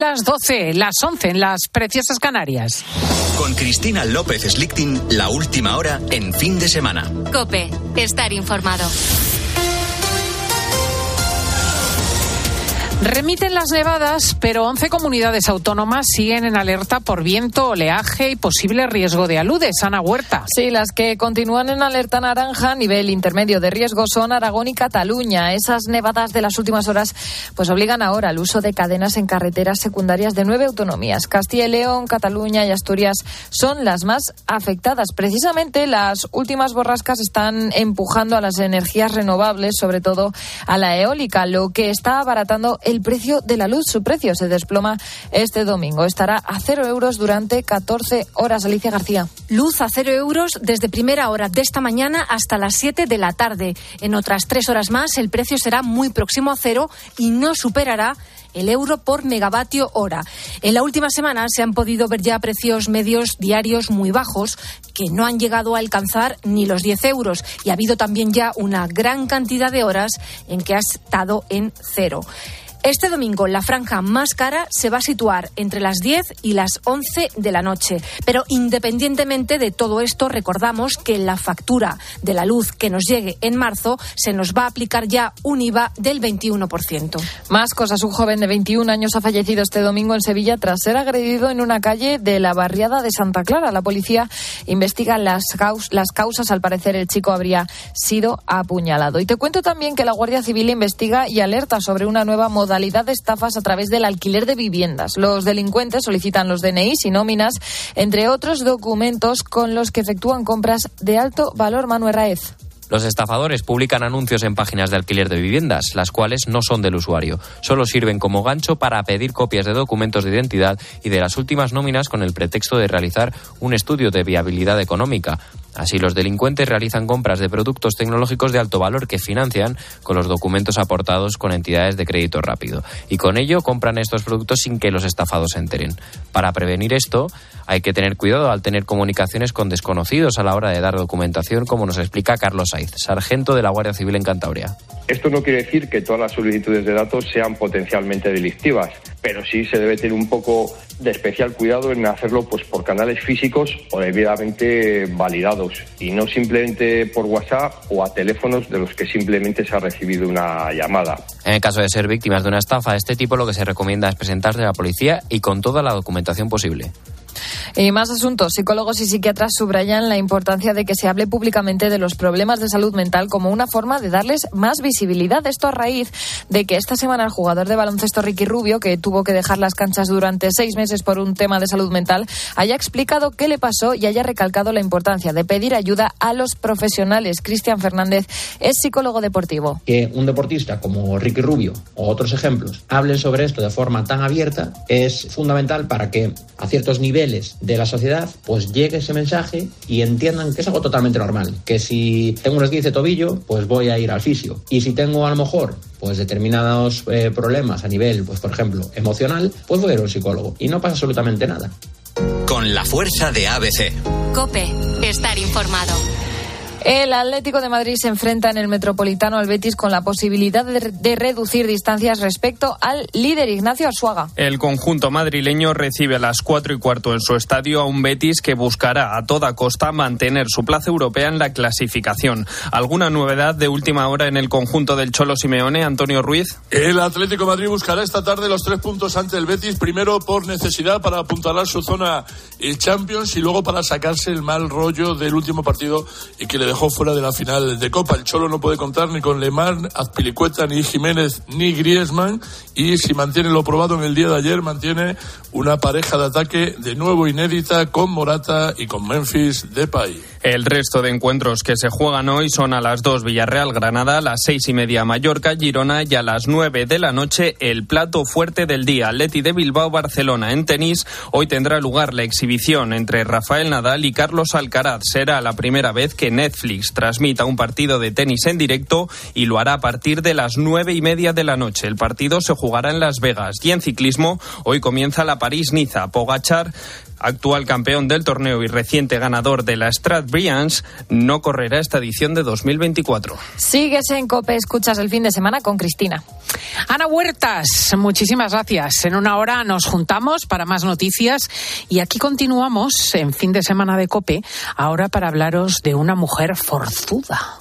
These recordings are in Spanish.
Las 12, las 11 en las preciosas Canarias. Con Cristina López Slichting, la última hora en fin de semana. Cope, estar informado. Remiten las nevadas, pero 11 comunidades autónomas siguen en alerta por viento, oleaje y posible riesgo de aludes. Ana Huerta. Sí, las que continúan en alerta naranja nivel intermedio de riesgo son Aragón y Cataluña. Esas nevadas de las últimas horas pues obligan ahora al uso de cadenas en carreteras secundarias de nueve autonomías. Castilla y León, Cataluña y Asturias son las más afectadas. Precisamente las últimas borrascas están empujando a las energías renovables, sobre todo a la eólica, lo que está abaratando el precio de la luz. Su precio se desploma este domingo. Estará a cero euros durante 14 horas. Alicia García. Luz a cero euros desde primera hora de esta mañana hasta las 7 de la tarde. En otras tres horas más el precio será muy próximo a cero y no superará el euro por megavatio hora. En la última semana se han podido ver ya precios medios diarios muy bajos que no han llegado a alcanzar ni los 10 euros y ha habido también ya una gran cantidad de horas en que ha estado en cero. Este domingo la franja más cara se va a situar entre las 10 y las 11 de la noche. Pero independientemente de todo esto, recordamos que la factura de la luz que nos llegue en marzo se nos va a aplicar ya un IVA del 21%. Más cosas. Un joven de 21 años ha fallecido este domingo en Sevilla tras ser agredido en una calle de la barriada de Santa Clara. La policía investiga las, las causas. Al parecer, el chico habría sido apuñalado. Y te cuento también que la Guardia Civil investiga y alerta sobre una nueva modalidad modalidad de estafas a través del alquiler de viviendas. Los delincuentes solicitan los DNIs y nóminas, entre otros documentos con los que efectúan compras de alto valor. Manuel Raez. Los estafadores publican anuncios en páginas de alquiler de viviendas, las cuales no son del usuario. Solo sirven como gancho para pedir copias de documentos de identidad y de las últimas nóminas con el pretexto de realizar un estudio de viabilidad económica. Así, los delincuentes realizan compras de productos tecnológicos de alto valor que financian con los documentos aportados con entidades de crédito rápido. Y con ello compran estos productos sin que los estafados se enteren. Para prevenir esto, hay que tener cuidado al tener comunicaciones con desconocidos a la hora de dar documentación, como nos explica Carlos Saiz, sargento de la Guardia Civil en Cantabria. Esto no quiere decir que todas las solicitudes de datos sean potencialmente delictivas, pero sí se debe tener un poco de especial cuidado en hacerlo pues por canales físicos o debidamente validados y no simplemente por WhatsApp o a teléfonos de los que simplemente se ha recibido una llamada. En el caso de ser víctimas de una estafa de este tipo, lo que se recomienda es presentarse a la policía y con toda la documentación posible. Y más asuntos. Psicólogos y psiquiatras subrayan la importancia de que se hable públicamente de los problemas de salud mental como una forma de darles más visibilidad. Esto a raíz de que esta semana el jugador de baloncesto Ricky Rubio, que tuvo que dejar las canchas durante seis meses por un tema de salud mental, haya explicado qué le pasó y haya recalcado la importancia de pedir ayuda a los profesionales. Cristian Fernández es psicólogo deportivo. Que un deportista como Ricky Rubio o otros ejemplos hablen sobre esto de forma tan abierta es fundamental para que a ciertos niveles de la sociedad, pues llegue ese mensaje y entiendan que es algo totalmente normal. Que si tengo un esguince de tobillo, pues voy a ir al fisio. Y si tengo a lo mejor pues determinados eh, problemas a nivel, pues por ejemplo, emocional, pues voy a ir a un psicólogo. Y no pasa absolutamente nada. Con la fuerza de ABC. Cope, estar informado. El Atlético de Madrid se enfrenta en el Metropolitano al Betis con la posibilidad de, reducir distancias respecto al líder Ignacio Arsuaga. El conjunto madrileño recibe a las cuatro y cuarto en su estadio a un Betis que buscará a toda costa mantener su plaza europea en la clasificación. ¿Alguna novedad de última hora en el conjunto del Cholo Simeone, Antonio Ruiz? El Atlético de Madrid buscará esta tarde los tres puntos ante el Betis, primero por necesidad para apuntalar su zona el Champions y luego para sacarse el mal rollo del último partido y que le dejó fuera de la final de Copa. El Cholo no puede contar ni con Lemar, Azpilicueta, ni Jiménez, ni Griezmann. Y si mantiene lo probado en el día de ayer, mantiene una pareja de ataque de nuevo inédita con Morata y con Memphis Depay. El resto de encuentros que se juegan hoy son a las 2 Villarreal Granada, a las seis y media Mallorca Girona y a las 9 de la noche el plato fuerte del día. Leti de Bilbao Barcelona en tenis. Hoy tendrá lugar la exhibición entre Rafael Nadal y Carlos Alcaraz. Será la primera vez que Netflix transmita un partido de tenis en directo y lo hará a partir de las nueve y media de la noche. El partido se jugará en Las Vegas y en ciclismo hoy comienza la París-Niza. Pogachar actual campeón del torneo y reciente ganador de la Stradbrilliance, no correrá esta edición de 2024. Sigues en COPE, escuchas el fin de semana con Cristina. Ana Huertas, muchísimas gracias. En una hora nos juntamos para más noticias y aquí continuamos en fin de semana de COPE, ahora para hablaros de una mujer forzuda.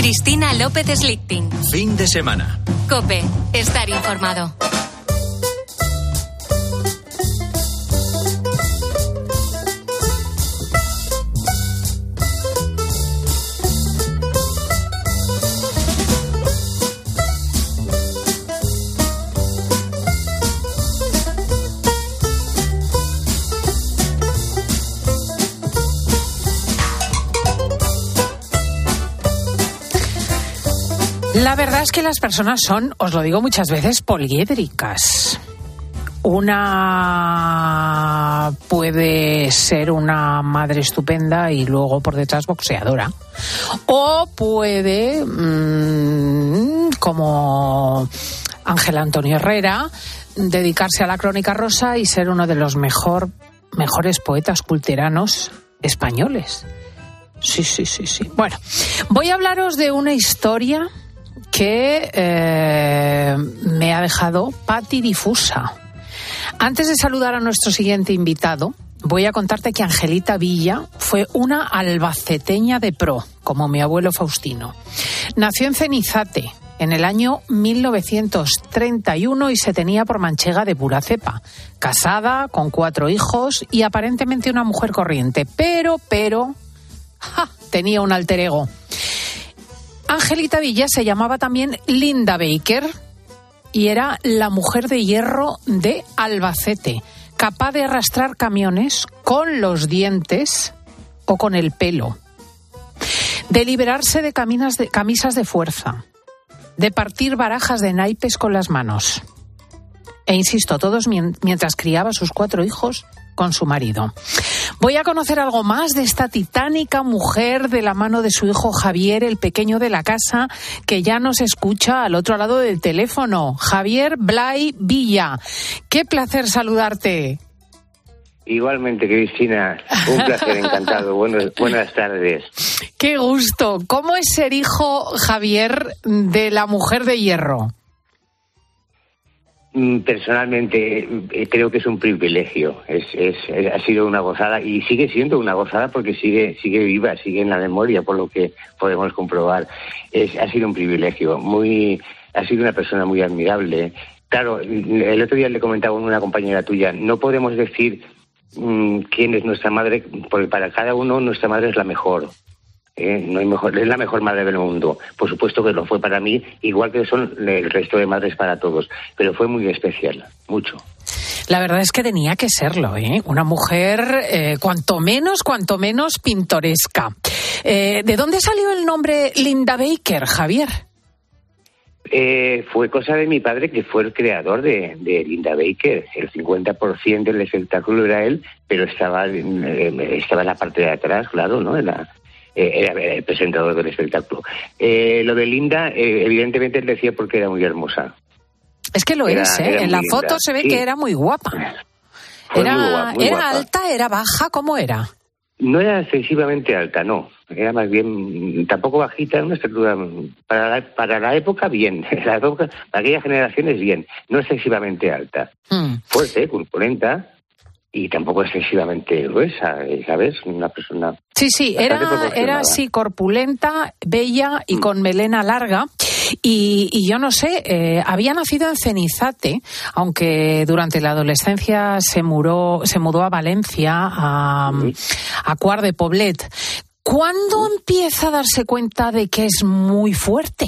Cristina López Slichting. Fin de semana. Cope, estar informado. La verdad es que las personas son, os lo digo muchas veces, poliédricas. Una puede ser una madre estupenda y luego por detrás boxeadora. O puede, mmm, como Ángel Antonio Herrera, dedicarse a la crónica rosa y ser uno de los mejor, mejores poetas culteranos españoles. Sí, sí, sí, sí. Bueno, voy a hablaros de una historia que eh, me ha dejado patidifusa. Antes de saludar a nuestro siguiente invitado, voy a contarte que Angelita Villa fue una albaceteña de pro, como mi abuelo Faustino. Nació en Cenizate en el año 1931 y se tenía por manchega de pura cepa. Casada, con cuatro hijos y aparentemente una mujer corriente. Pero, pero, tenía un alter ego. Angelita Villa se llamaba también Linda Baker y era la mujer de hierro de Albacete, capaz de arrastrar camiones con los dientes o con el pelo, de liberarse de, camisas de fuerza, de partir barajas de naipes con las manos. E insisto, todos mientras criaba a sus cuatro hijos con su marido. Voy a conocer algo más de esta titánica mujer de la mano de su hijo Javier, el pequeño de la casa, que ya nos escucha al otro lado del teléfono. Javier Blay Villa. Qué placer saludarte. Igualmente, Cristina, un placer, encantado. Buenas, buenas tardes. Qué gusto. ¿Cómo es ser hijo, Javier, de la mujer de hierro? Mm, personalmente eh, creo que es un privilegio, es, es, ha sido una gozada y sigue siendo una gozada porque sigue sigue viva, sigue en la memoria por lo que podemos comprobar. Es, ha sido un privilegio, muy ha sido una persona muy admirable. Claro, el otro día le comentaba a una compañera tuya, no podemos decir mmm, quién es nuestra madre porque para cada uno nuestra madre es la mejor. ¿Eh? no hay mejor, es la mejor madre del mundo. Por supuesto que lo fue para mí, igual que son el resto de madres para todos, pero fue muy especial, mucho. La verdad es que tenía que serlo, ¿eh? Una mujer, eh, cuanto menos, cuanto menos pintoresca. Eh, ¿De dónde salió el nombre Linda Baker, Javier? Eh, fue cosa de mi padre, que fue el creador de, de Linda Baker. El 50% del espectáculo era él, pero estaba, eh, estaba en la parte de atrás, claro, ¿no? En la, era el presentador del espectáculo. Eh, lo de Linda, eh, evidentemente él decía porque era muy hermosa. Es que lo era, es, ¿eh? En la foto linda. se ve sí. que era muy guapa. Fue Era, muy guapa, muy era guapa. alta, era baja, ¿cómo era? No era excesivamente alta, no. Era más bien, tampoco bajita, una estatura para la, para la época bien, la época, para aquella generación es bien, no excesivamente alta. Hmm. Fuerte, corpulenta y tampoco excesivamente gruesa, ¿sabes? Una persona Sí, sí, era, era así corpulenta, bella y con melena larga. Y, y yo no sé, eh, había nacido en Cenizate, aunque durante la adolescencia se, muró, se mudó a Valencia, a, a Cuart de Poblet. ¿Cuándo empieza a darse cuenta de que es muy fuerte?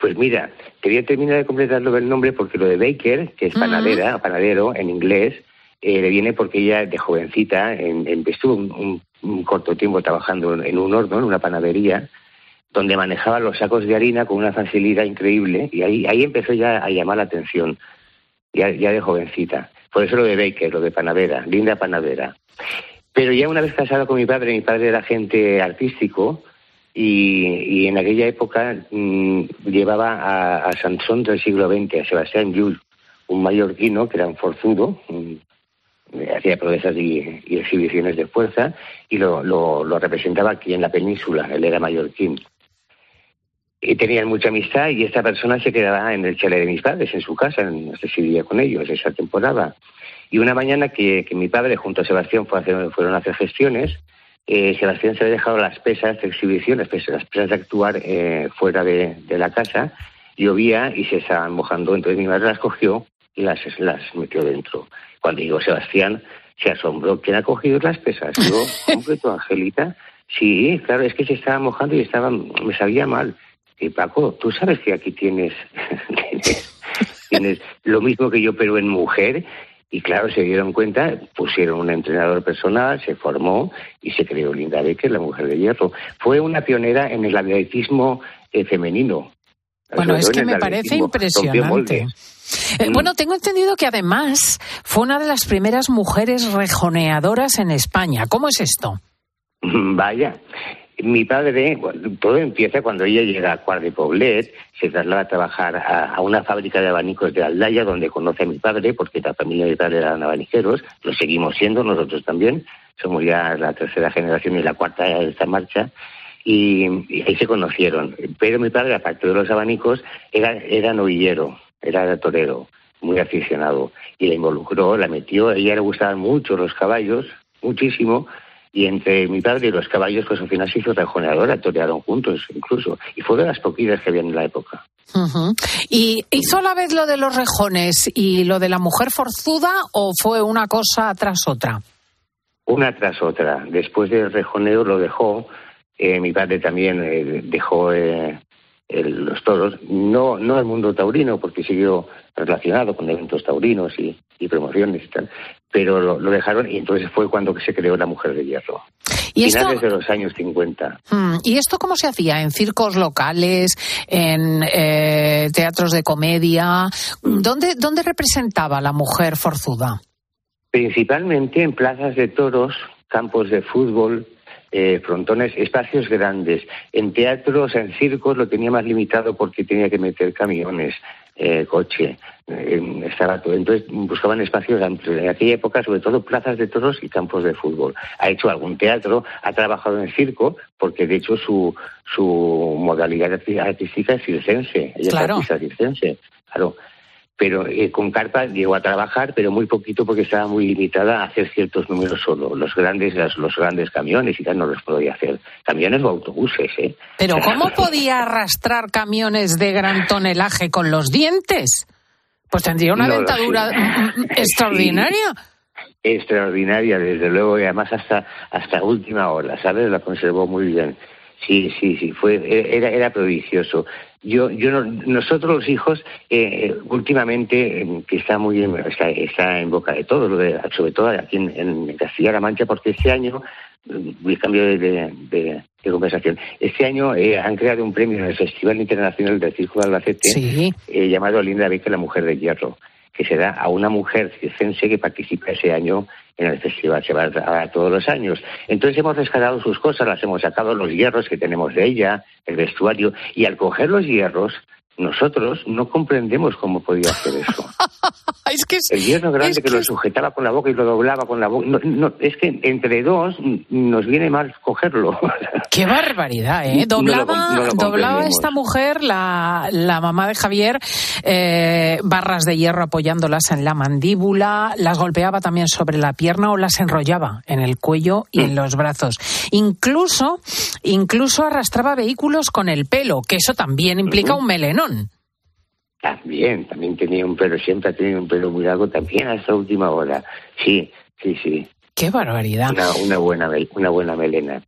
Pues mira, quería terminar de completar lo del nombre porque lo de Baker, que es panadera, panadero en inglés, eh, le viene porque ella de jovencita en, en- estuvo un, un- corto tiempo trabajando en, un horno, en una panadería, donde manejaba los sacos de harina con una facilidad increíble y ahí, ahí empezó ya a llamar la atención, ya, ya de jovencita. Por eso lo de Baker, lo de panadera, linda panadera. Pero ya una vez casada con mi padre, mi padre era agente artístico y, y en aquella época mm, llevaba a, a Sansón del siglo XX, a Sebastián Llull, un mallorquino que era un forzudo, un, hacía proezas y, exhibiciones de fuerza y lo, lo, representaba aquí en la península, él era mallorquín. Y tenían mucha amistad y esta persona se quedaba en el chalet de mis padres, en su casa, si vivía con ellos esa temporada. Y una mañana que, mi padre junto a Sebastián fueron a hacer gestiones, eh, Sebastián se había dejado las pesas de exhibición, las pesas, de actuar eh, fuera de, de la casa, llovía y se estaban mojando, entonces mi madre las cogió las, las metió dentro. Cuando llegó Sebastián, se asombró. ¿Quién ha cogido las pesas? Digo, ¿hombre, tu Angelita? Sí, claro, es que se estaba mojando y estaba, me sabía mal. Y Paco, tú sabes que aquí tienes, tienes, tienes lo mismo que yo, pero en mujer. Y claro, se dieron cuenta, pusieron un entrenador personal, se formó y se creó Linda Becker, la mujer de hierro. Fue una pionera en el atletismo eh, femenino. Bueno, es que me parece impresionante. Eh, Mm. bueno, tengo entendido que además fue una de las primeras mujeres rejoneadoras en España. ¿Cómo es esto? Vaya. Mi padre, todo empieza cuando ella llega a Cuart de Poblet, se traslada a trabajar a, a una fábrica de abanicos de Aldaya, donde conoce a mi padre, porque la familia de mi padre eran abaniqueros, lo seguimos siendo nosotros también, somos ya la tercera generación y la cuarta de esta marcha, y, y ahí se conocieron. Pero mi padre, aparte de los abanicos, era, era novillero, era torero, muy aficionado, y la involucró, la metió, a ella le gustaban mucho los caballos, muchísimo, y entre mi padre y los caballos, pues al final se hizo rejoneadora, torearon juntos incluso, y fue de las poquitas que había en la época. ¿Y hizo a la vez lo de los rejones y lo de la mujer forzuda o fue una cosa tras otra? Una tras otra. Después del rejoneo lo dejó, eh, mi padre también eh, dejó eh, el- los toros, no, no el mundo taurino, porque siguió relacionado con eventos taurinos y, y promociones y tal, pero lo, lo dejaron y entonces fue cuando se creó la Mujer de Hierro. ¿Y esto, Finales de los años 50. Mm, ¿Y esto cómo se hacía? ¿En circos locales? ¿En eh, teatros de comedia? ¿Dónde, ¿Dónde representaba la mujer forzuda? Principalmente en plazas de toros, campos de fútbol, eh, frontones, espacios grandes. En teatros, en circos lo tenía más limitado porque tenía que meter camiones, eh, coche, eh, estaba todo. Entonces buscaban espacios amplios. En aquella época, sobre todo, plazas de toros y campos de fútbol. Ha hecho algún teatro, ha trabajado en circo, porque de hecho su, su modalidad artística es circense. Ella Claro. es artista circense. Claro pero eh, con carpa llegó a trabajar, pero muy poquito porque estaba muy limitada a hacer ciertos números solo. Los grandes, las- los grandes camiones y tal no los podía hacer. Camiones o autobuses, ¿eh? Pero ¿cómo podía arrastrar camiones de gran tonelaje con los dientes? Pues tendría una No dentadura mm, mm, extraordinaria. Extraordinaria, desde luego, y además hasta, hasta última hora, ¿sabes? La conservó muy bien. Sí, sí, sí, fue, era, era prodigioso. Yo, yo no- nosotros los hijos, eh, últimamente, eh, que está muy en, está, está en boca de lo de- sobre todo aquí en, en Castilla-La Mancha, porque este año, mm, el cambio de, de- de- de conversación, este año eh, han creado un premio en el Festival Internacional del Circo de Albacete Sí. eh, llamado Linda Becker, la mujer de hierro, que se da a una mujer circense que participa ese año en el festival, se va a todos los años. Entonces hemos rescatado sus cosas, las hemos sacado, los hierros que tenemos de ella, el vestuario, y al coger los hierros, nosotros no comprendemos cómo podía hacer eso. Es que es- El hierro grande es que, lo sujetaba con la boca y lo doblaba con la boca. No, no, es que entre dos mm, nos viene mal cogerlo. Qué barbaridad, ¿eh? Doblaba, com- no lo doblaba esta mujer, la, la mamá de Javier, eh, barras de hierro apoyándolas en la mandíbula, las golpeaba también sobre la pierna o las enrollaba en el cuello y Mm. en los brazos. Incluso, incluso arrastraba vehículos con el pelo, que eso también implica un También, también tenía un pelo, siempre ha tenido un pelo muy largo, también hasta última hora. Sí, sí, sí. Qué barbaridad. Una, una buena, una buena melena.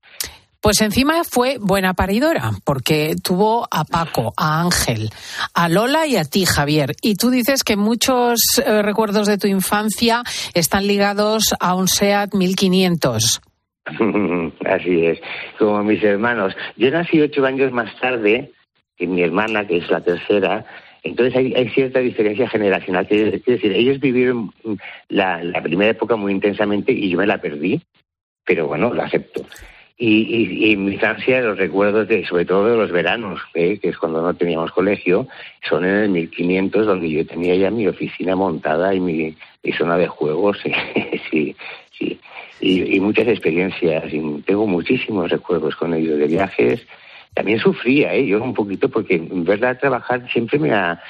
Pues encima fue buena paridora, porque tuvo a Paco, a Ángel, a Lola y a ti, Javier. Y tú dices que muchos eh, recuerdos de tu infancia están ligados a un SEAT 1500. Así es, como mis hermanos. Yo nací ocho años más tarde que mi hermana, que es la tercera, entonces hay, cierta diferencia generacional. Quiero decir, ellos vivieron mm, la, la primera época muy intensamente y yo me la perdí, pero bueno, lo acepto. Y, y, y mi infancia, los recuerdos, de, sobre todo de los veranos, ¿eh? que es cuando no teníamos colegio, son en el 1500, donde yo tenía ya mi oficina montada y mi, zona de juegos. Y, muchas experiencias. Tengo muchísimos recuerdos con ellos de viajes. También sufría, ¿eh? yo un poquito, porque en verdad trabajar siempre me ha,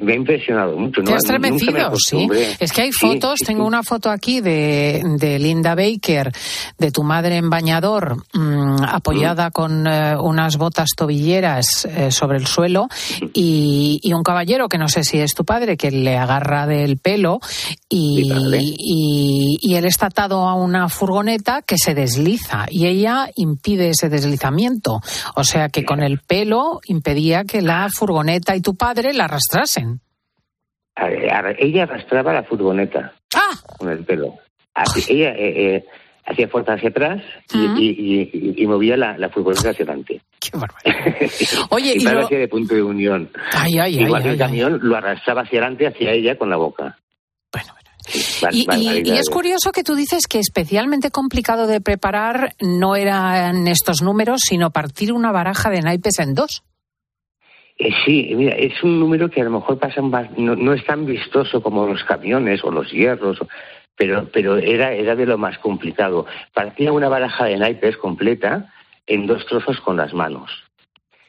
me ha impresionado mucho. Te ¿no? has estremecido, sí. Es que hay fotos, Sí, tengo sí. una foto aquí de, de Linda Baker, de tu madre en bañador, mm, apoyada con eh, unas botas tobilleras eh, sobre el suelo, y, y un caballero, que no sé si es tu padre, que le agarra del pelo, y, y, y él está atado a una furgoneta que se desliza, y ella impide ese deslizamiento. O sea que con el pelo impedía que la furgoneta y tu padre la arrastrasen. Ella arrastraba la furgoneta ¡Ah! con el pelo. Así- ella eh, eh, hacía fuerza hacia atrás y, y- y- y movía la, la furgoneta hacia adelante. Qué barbaridad. Oye, y y lo- hacía de punto de unión. Ay, ay, ay, Igual que ay, el ay. camión lo arrastraba hacia adelante, hacia ella con la boca. Bar- Y, y- y barbaridades. es curioso que tú dices que especialmente complicado de preparar no eran estos números, sino partir una baraja de naipes en dos. Eh, sí, mira, es un número que a lo mejor pasa más, no, no es tan vistoso como los camiones o los hierros, pero, pero era, era de lo más complicado. Partía una baraja de naipes completa en dos trozos con las manos.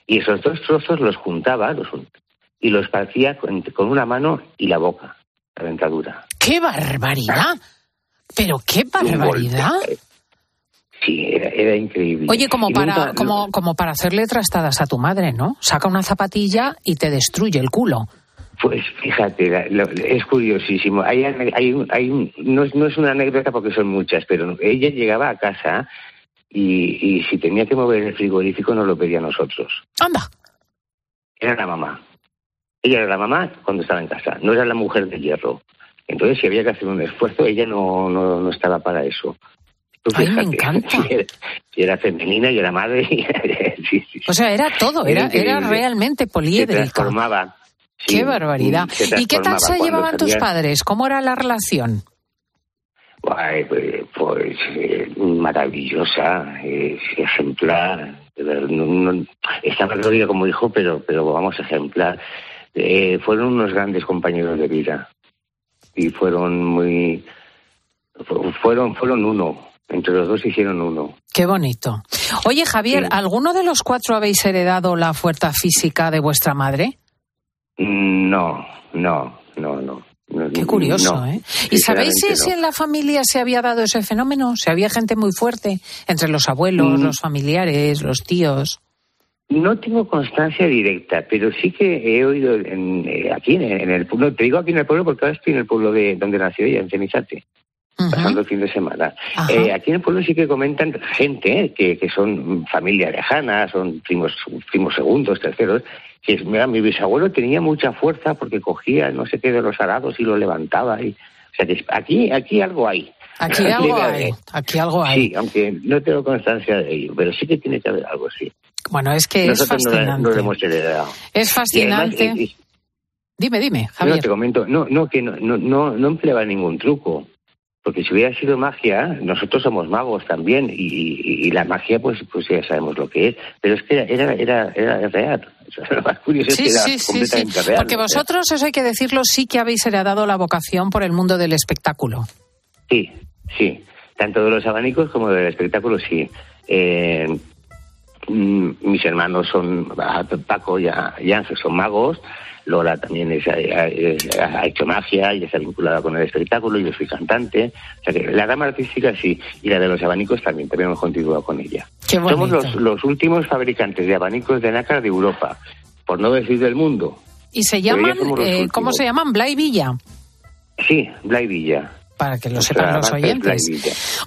Y esos dos trozos los juntaba los, y los partía con, con una mano y la boca, la dentadura. ¡Qué barbaridad! Pero qué barbaridad. Sí, era, era increíble. Oye, como Y para, nunca- como, como para hacerle trastadas a tu madre, ¿no? Saca una zapatilla y te destruye el culo. Pues fíjate, la- lo- es curiosísimo. Hay, hay, hay no, es, no es una anécdota porque son muchas, pero ella llegaba a casa y, y si tenía que mover el frigorífico no lo pedía a nosotros. Anda. Era la mamá. Ella era la mamá cuando estaba en casa, no era la mujer de hierro. Entonces, si había que hacer un esfuerzo, ella no, no, no estaba para eso. Tú Ay, me encanta. si era, si era femenina y era madre. y- sí, sí, O sea, era todo, era, Era realmente se poliédrica. transformaba. Sí, Qué barbaridad. se ¿Y qué tal transformaba se cuando llevaban tus padres? ¿Cómo era la relación? Ay, pues, pues, eh, maravillosa, eh, ejemplar. No, no- estaba Gloria como hijo, pero, pero vamos, ejemplar. Eh, fueron unos grandes compañeros de vida y fueron muy, fu- fueron, fueron uno. Entre los dos hicieron uno. Qué bonito. Oye, Javier, Sí. ¿alguno de los cuatro habéis heredado la fuerza física de vuestra madre? No, no, no, no. Qué curioso, no, ¿eh? ¿Y sabéis si, en la familia se había dado ese fenómeno? ¿Si había gente muy fuerte entre los abuelos, Mm. los familiares, los tíos? No tengo constancia directa, pero sí que he oído en, eh, aquí en, el pueblo, te digo aquí en el pueblo porque ahora estoy en el pueblo de donde nació ella, en Cenizate, pasando el fin de semana. Eh, aquí en el pueblo sí que comentan gente eh, que, que son familia lejana, son primos, primos segundos, terceros, que mira, mi bisabuelo tenía mucha fuerza porque cogía no sé qué de los arados y lo levantaba. Y, o sea que aquí, aquí algo hay. Aquí algo hay, aquí algo hay. Sí, aunque no tengo constancia de ello, pero sí que tiene que haber algo, sí. Bueno, es que Nosotros es no, fascinante. no lo hemos heredado. Es además, fascinante. Dime, dime, no, Javier. te comento, no, no, que no, no, no, no empleaba ningún truco. Porque si hubiera sido magia, nosotros somos magos también, y, y- y la magia, pues, pues ya sabemos lo que es. Pero es que era, era, era, era real. Lo más curioso es Sí, que era sí, sí, sí. completamente real. Porque vosotros, eso hay que decirlo, sí que habéis heredado la vocación por el mundo del espectáculo. Sí, sí. Tanto de los abanicos como del espectáculo, sí. Eh, mm, mis hermanos son, ah, Paco y Ángel son magos, Lola también es- es- ha hecho magia y está vinculada con el espectáculo, yo soy cantante. O sea que la rama artística sí, y la de los abanicos también, también hemos continuado con ella. Somos los, los últimos fabricantes de abanicos de nácar de Europa, por no decir del mundo. Y se llaman, eh, ¿cómo se llaman? Blay Villa. Sí, Blay Villa. Para que lo Nuestra sepan los oyentes.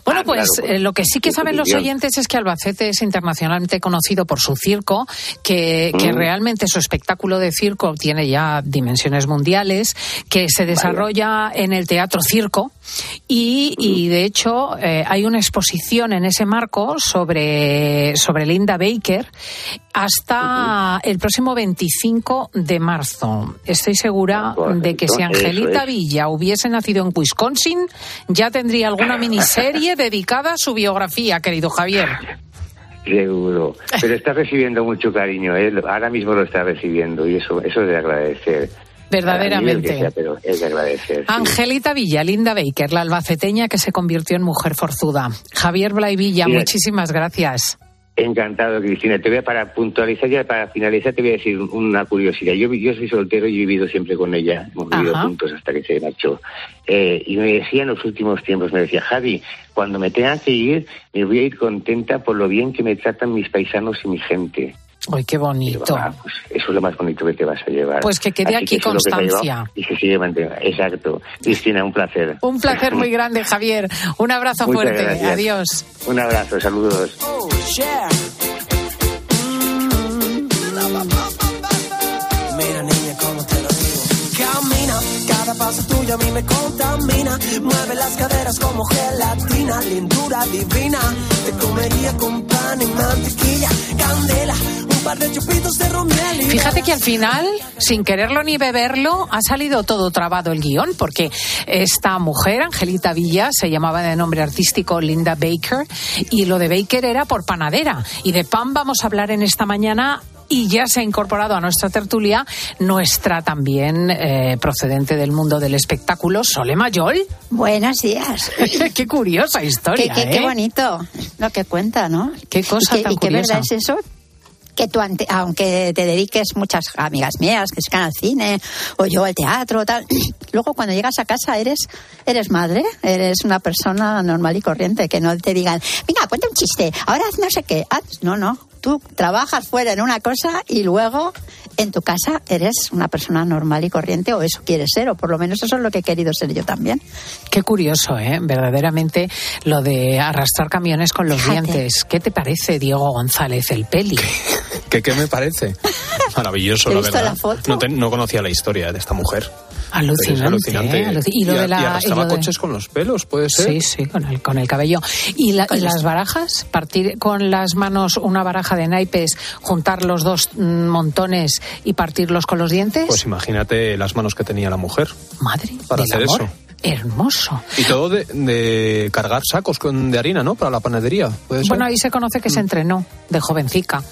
Bueno, Ah, pues claro, eh, lo que sí que saben los oyentes es que Albacete es internacionalmente conocido por su circo, que, que Mm. realmente su espectáculo de circo tiene ya dimensiones mundiales, que se desarrolla en el Teatro Circo y, y, de hecho eh, hay una exposición en ese marco sobre, sobre Linda Baker hasta el próximo 25 de marzo. Estoy segura de que si Angelita. Villa hubiese nacido en Wisconsin, ya tendría alguna miniserie dedicada a su biografía, querido Javier. Seguro. Pero está recibiendo mucho cariño, ¿eh? ahora mismo lo está recibiendo y eso, eso es de agradecer. Verdaderamente. A nivel que sea, pero es de agradecer. sí. Angelita Villa, Linda Baker, la albaceteña que se convirtió en mujer forzuda. Javier Blay Villa, muchísimas gracias. Encantado, Cristina. Te voy a, para puntualizar ya, para finalizar, te voy a decir una curiosidad. Yo, yo soy soltero y he vivido siempre con ella. Hemos vivido Ajá. juntos hasta que se marchó. Eh, y me decía en los últimos tiempos, me decía, Javi, cuando me tenga que ir, me voy a ir contenta por lo bien que me tratan mis paisanos y mi gente. Ay, qué bonito. Ah, pues eso es lo más bonito que te vas a llevar. Pues que quede Así aquí que constancia. llevado Y se sigue manteniendo. Exacto. Cristina, un placer. Un placer muy grande, Javier. Un abrazo Muchas fuerte. gracias. Adiós. Un abrazo, saludos. Mira niña, cómo te lo digo. Camina, cada paso tuyo a mí me contamina. Mueve las caderas como gelatina, lindura divina. Te comería con pan y mantequilla, candela, un par de chupitos de romiel. y Fíjate que al final, sin quererlo ni beberlo, ha salido todo trabado el guion, porque esta mujer, Angelita Villa, se llamaba de nombre artístico Linda Baker, y lo de Baker era por panadera. Y de pan vamos a hablar en esta mañana. Y ya se ha incorporado a nuestra tertulia nuestra también eh, procedente del mundo del espectáculo, Sole Mayol. Buenos días. qué curiosa historia, Qué, qué- qué ¿eh? bonito lo que cuenta, ¿no? Qué cosa ¿Y qué, tan y qué curiosa. verdad es eso? Que tú, ante- aunque te dediques, muchas amigas mías que se van al cine o yo al teatro, tal, luego cuando llegas a casa eres, eres madre, eres una persona normal y corriente, que no te digan, venga, cuenta un chiste, ahora haz no sé qué. haz-". No, no, tú trabajas fuera en una cosa y luego en tu casa eres una persona normal y corriente, o eso quieres ser, o por lo menos eso es lo que he querido ser yo también. Qué curioso, ¿eh? Verdaderamente lo de arrastrar camiones con los Fíjate. dientes. ¿Qué te parece, Diego González, el peli? ¿Qué, qué me parece? Maravilloso, ¿Te la verdad. la foto? No, te- no conocía la historia de esta mujer. Alucinante. ¿eh? Y lo de la- y arrastraba y lo de- coches con los pelos, ¿puede ser? Sí, sí, con el, con el cabello. ¿Y, la- y las barajas? ¿Partir con las manos una baraja de naipes, juntar los dos mm, montones y partirlos con los dientes? Pues imagínate las manos que tenía la mujer. Madre Para hacer amor. eso. Hermoso. Y todo de, de cargar sacos con, de harina, ¿no? Para la panadería. Bueno, ahí se conoce que se entrenó de jovencica.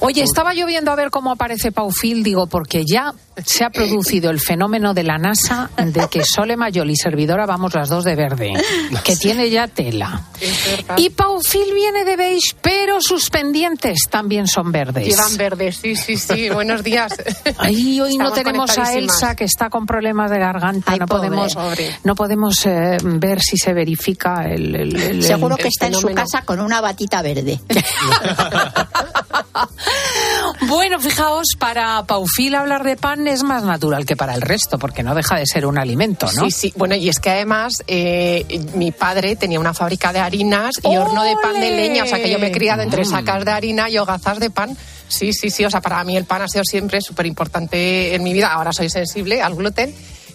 Oye, estaba yo viendo a ver cómo aparece Paufil, digo, porque ya se ha producido el fenómeno de la NASA de que Sole Mayol y servidora vamos las dos de verde, que tiene ya tela. Y Paufil viene de beige, pero sus pendientes también son verdes. Llevan verdes, sí, sí, sí. Buenos días. Ay, hoy no tenemos a. Elsa que está con problemas de garganta. no pobre, podemos, pobre. no podemos eh, ver si se verifica el. el- el- Seguro el- que está en su casa con una batita verde. Bueno, fijaos, para Paufil hablar de pan es más natural que para el resto, porque no deja de ser un alimento, ¿no? Sí, sí. Bueno, y es que además eh, mi padre tenía una fábrica de harinas y horno de pan de leña. O sea, que yo me he criado entre sacas de harina y hogazas de pan. Sí, sí, sí. O sea, para mí el pan ha sido siempre súper importante en mi vida. Ahora soy sensible al gluten,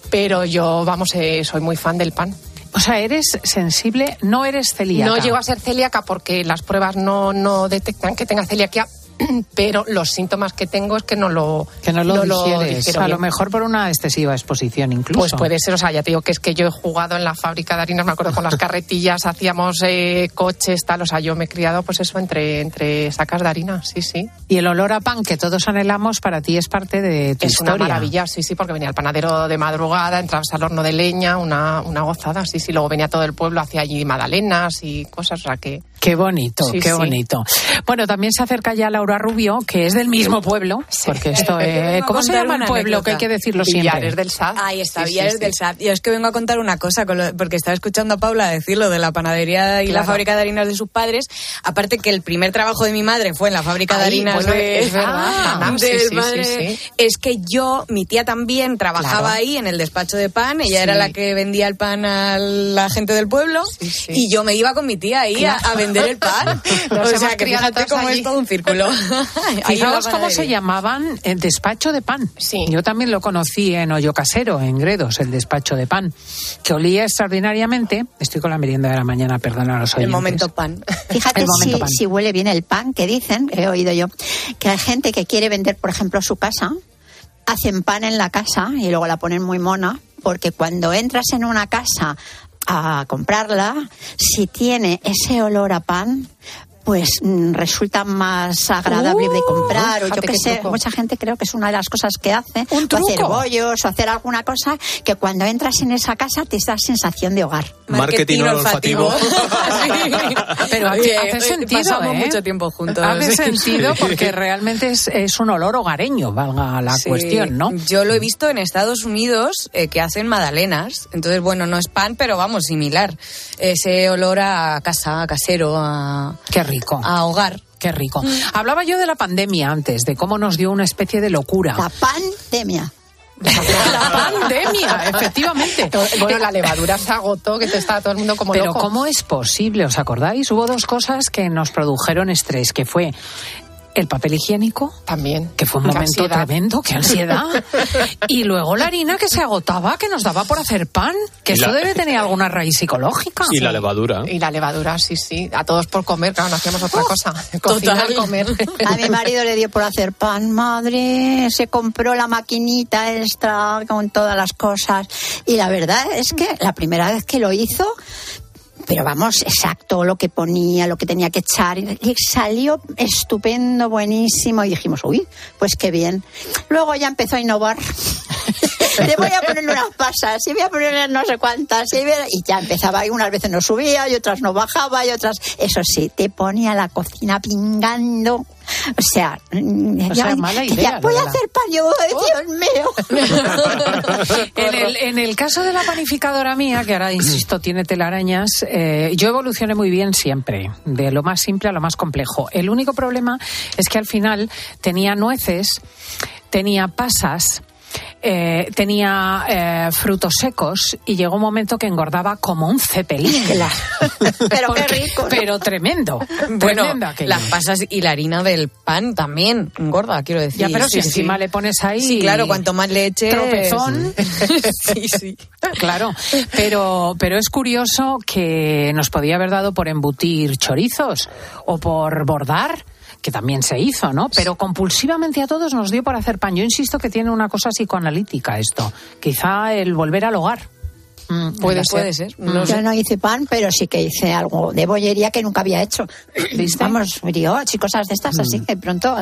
pero yo, vamos, eh, soy muy fan del pan. O sea, eres sensible, no eres celíaca. No llego a ser celíaca porque las pruebas no, no detectan que tenga celiaquia, pero los síntomas que tengo es que no lo Que no lo digieres. a lo mejor por una excesiva exposición incluso. Pues puede ser, o sea, ya te digo que es que yo he jugado en la fábrica de harinas, me acuerdo con las carretillas, hacíamos eh, coches, tal, o sea, yo me he criado pues eso entre, entre sacas de harina, sí, sí. Y el olor a pan que todos anhelamos para ti es parte de tu Es historia. una maravilla, sí, sí, porque venía el panadero de madrugada, entrabas al horno de leña, una, una gozada, sí, sí, luego venía todo el pueblo, hacía allí magdalenas y cosas, o sea que... Qué bonito, Sí, qué sí. bonito. Bueno, también se acerca ya Laura Rubio, que es del mismo pueblo, porque esto es... ¿Cómo se llama el pueblo? Que hay que decirlo siempre. Villares del Saz. Ahí está, Sí, Villares sí. del Saz. Yo es que vengo a contar una cosa, con lo- porque estaba escuchando a Paula decir lo de la panadería y la fábrica de harinas de sus padres. Aparte que el primer trabajo de mi madre fue en la fábrica de harinas bueno, de, es verdad, Ah, del sí, padre. sí, sí. Es que yo, mi tía también trabajaba Claro. ahí en el despacho de pan. Ella Sí. era la que vendía el pan a la gente del pueblo. Y yo me iba con mi tía ahí a, a vender el pan. Nos o sea que fíjate cómo allí. es todo un círculo. Fijaos cómo se llamaban el despacho de pan. Sí. Yo también lo conocí en Hoyo Casero, en Gredos, el despacho de pan, que olía extraordinariamente. Estoy con la merienda de la mañana, perdona a los El oyentes. momento pan. Fíjate El momento si, pan. si huele bien el pan, que dicen, he oído yo, que hay gente que quiere vender, por ejemplo, su casa, hacen pan en la casa y luego la ponen muy mona, porque cuando entras en una casa a comprarla, si tiene ese olor a pan, pues mm, resulta más agradable de comprar, o yo qué sé, truco. mucha gente creo que es una de las cosas que hace, ¿Un o hacer truco? bollos, o hacer alguna cosa que cuando entras en esa casa te da sensación de hogar. Marketing olfativo. Pero Oye, hace eh, sentido, pasamos ¿eh? mucho tiempo juntos. Hace sentido porque realmente es, es un olor hogareño, valga la Sí. cuestión, ¿no? Yo lo he visto en Estados Unidos eh, que hacen magdalenas. Entonces, bueno, no es pan, pero vamos, similar. Ese olor a casa, a casero, a, Qué rico. A hogar. Qué rico. Hablaba yo de la pandemia antes, de cómo nos dio una especie de locura. La pandemia. La pandemia, efectivamente. Bueno, la levadura se agotó, que te estaba todo el mundo como Pero loco. ¿cómo es posible? ¿Os acordáis? Hubo dos cosas que nos produjeron estrés, que fue el papel higiénico, También. que fue un Qué momento ansiedad. tremendo, qué ansiedad. y luego la harina que se agotaba, que nos daba por hacer pan, que Y eso la- debe tener alguna raíz psicológica. Y la levadura. Y la levadura, sí, sí. A todos por comer, claro, no hacíamos otra cosa. Cocinar, total. comer. A mi marido le dio por hacer pan, madre, se compró la maquinita extra con todas las cosas. Y la verdad es que la primera vez que lo hizo, pero vamos, exacto lo que ponía, lo que tenía que echar, y salió estupendo, buenísimo, y dijimos, uy, pues qué bien. Luego ya empezó a innovar. Le voy a poner unas pasas, y voy a ponerle no sé cuántas, y, voy a- y ya empezaba, y unas veces no subía, y otras no bajaba, y otras, eso sí, te ponía la cocina pingando. O sea, mm, O sea, ya- mala voy a hacer pan, yo, ay, Dios mío. En el, en el caso de la panificadora mía, que ahora insisto tiene telarañas, eh, yo evolucioné muy bien siempre, de lo más simple a lo más complejo. El único problema es que al final tenía nueces, tenía pasas. Eh, tenía eh, frutos secos y llegó un momento que engordaba como un cepelín. Pero qué rico. ¿no? Pero tremendo. Bueno, tremendo aquello. las pasas y la harina del pan también engorda, quiero decir. Ya, pero Sí, si encima sí. le pones ahí. Sí, claro, cuanto más le eches... Tropezón. sí, sí. Claro, pero, pero es curioso que nos podía haber dado por embutir chorizos o por bordar que también se hizo, ¿no? Pero compulsivamente a todos nos dio por hacer pan. Yo insisto que tiene una cosa psicoanalítica esto. Quizá el volver al hogar. Mm, Puede, ser. No Yo sé. no hice pan, pero sí que hice algo de bollería que nunca había hecho. ¿Viste? Vamos, brioche y cosas de estas, así que pronto,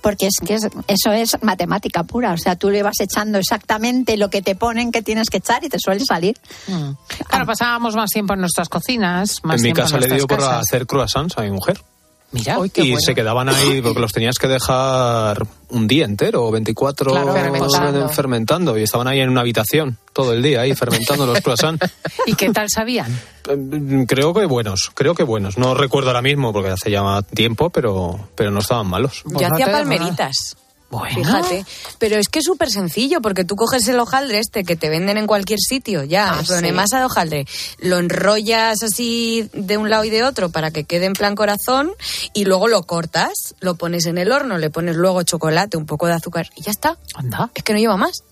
porque es que es- eso es matemática pura. O sea, tú le vas echando exactamente lo que te ponen que tienes que echar y te suele salir. Mm. Claro, pasábamos más tiempo en nuestras cocinas. Más En mi casa le dio por hacer croissants a mi mujer. Mira, y se quedaban ahí porque los tenías que dejar un día entero, 24 Claro, horas fermentando. fermentando. Y estaban ahí en una habitación todo el día ahí fermentando los croissants. ¿Y qué tal sabían? Creo que buenos, creo que buenos. No recuerdo ahora mismo porque hace ya tiempo, pero, pero no estaban malos. Pues Yo no hacía palmeritas. Bueno. Fíjate, pero es que es súper sencillo porque tú coges el hojaldre este que te venden en cualquier sitio, ya, Ah, sí. masa de hojaldre, lo enrollas así de un lado y de otro para que quede en plan corazón y luego lo cortas, lo pones en el horno, le pones luego chocolate, un poco de azúcar y ya está. Anda, Es que no lleva más.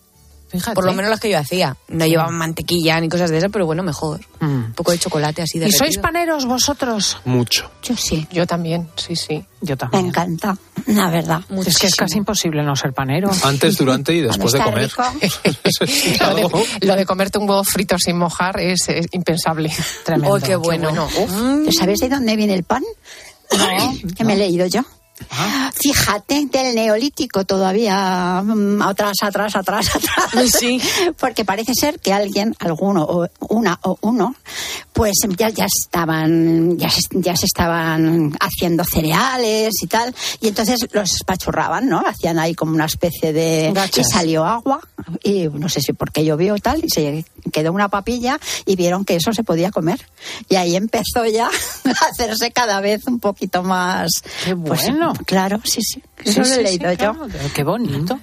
Fíjate. Por lo menos las que yo hacía. No llevaban mantequilla ni cosas de esas, pero bueno, mejor. Mm. Un poco de chocolate así de ¿Y sois paneros vosotros? Mucho. Yo sí, Yo también, sí, sí. Yo me también. encanta, la verdad. Es que es casi imposible no ser panero. Antes, durante y después de comer. Lo de, lo de comerte un huevo frito sin mojar es, es impensable. Tremendo. ¡Oh, qué bueno! Mm. ¿Pero ¿Sabéis de dónde viene el pan? No, que me he leído yo. Fíjate, del neolítico todavía, mm, atrás, atrás, atrás, atrás. Sí. Porque parece ser que alguien, alguno, o una o uno, pues ya, ya estaban, ya, se- ya se estaban haciendo cereales y tal, y entonces los espachurraban, ¿no? Hacían ahí como una especie de... Gachas. Y salió agua, y no sé si porque llovió o tal, y se quedó una papilla, y vieron que eso se podía comer. Y ahí empezó ya a hacerse cada vez un poquito más... Qué pues, claro, sí, sí. Eso Sí, lo he sí, leído yo. claro. Qué bonito.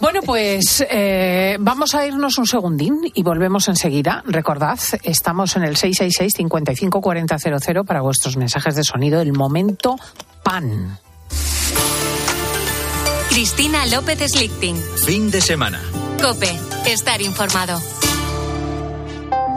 Bueno, pues eh, vamos a irnos un segundín y volvemos enseguida. Recordad, estamos en el 666 55 40 00 para vuestros mensajes de sonido. El momento pan. Cristina López Slichting. Fin de semana. Cope. Estar informado.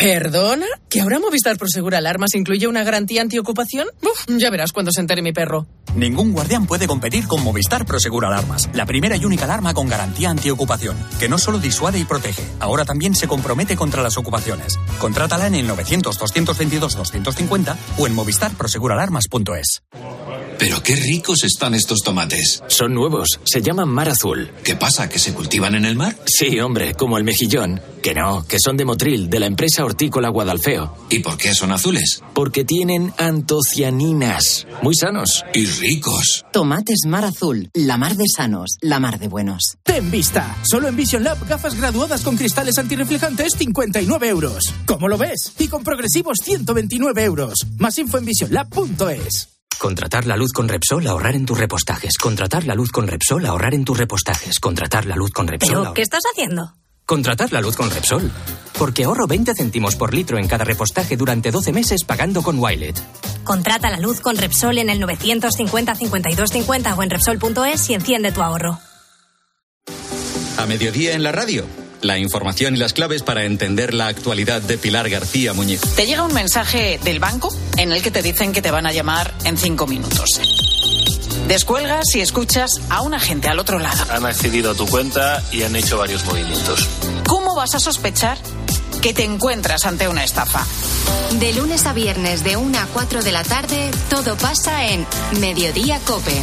¿Perdona? ¿Que ahora Movistar Prosegur Alarmas incluye una garantía antiocupación? Uf, ya verás cuando se entere mi perro. Ningún guardián puede competir con Movistar Prosegur Alarmas, la primera y única alarma con garantía antiocupación, que no solo disuade y protege, ahora también se compromete contra las ocupaciones. Contrátala en el 900-222-250 o en movistarproseguralarmas.es. Pero qué ricos están estos tomates. Son nuevos, se llaman mar azul. ¿Qué pasa? ¿Que se cultivan en el mar? Sí, hombre, como el mejillón. Que no, que son de Motril, de la empresa hortícola Guadalfeo. ¿Y por qué son azules? Porque tienen antocianinas. Muy sanos. Y ricos. Tomates Mar Azul, la mar de sanos, la mar de buenos. Ten vista. Solo en Vision Lab gafas graduadas con cristales antirreflejantes 59 euros. ¿Cómo lo ves? Y con progresivos 129 euros. Más info en visionlab.es. Contratar la luz con Repsol, ahorrar en tus repostajes. Contratar la luz con Repsol, ahorrar en tus repostajes. Contratar la luz con Repsol. ¿Pero qué estás haciendo? Contratar la luz con Repsol. Porque ahorro 20 céntimos por litro en cada repostaje durante 12 meses pagando con Wilet. Contrata la luz con Repsol en el 950 52 50 o en Repsol.es y enciende tu ahorro. A mediodía en la radio. La información y las claves para entender la actualidad de Pilar García Muñiz. Te llega un mensaje del banco en el que te dicen que te van a llamar en cinco minutos. Descuelgas y escuchas a un agente al otro lado. Han accedido a tu cuenta y han hecho varios movimientos. ¿Cómo vas a sospechar que te encuentras ante una estafa? De lunes a viernes de 1 a 4 de la tarde, todo pasa en Mediodía Cope.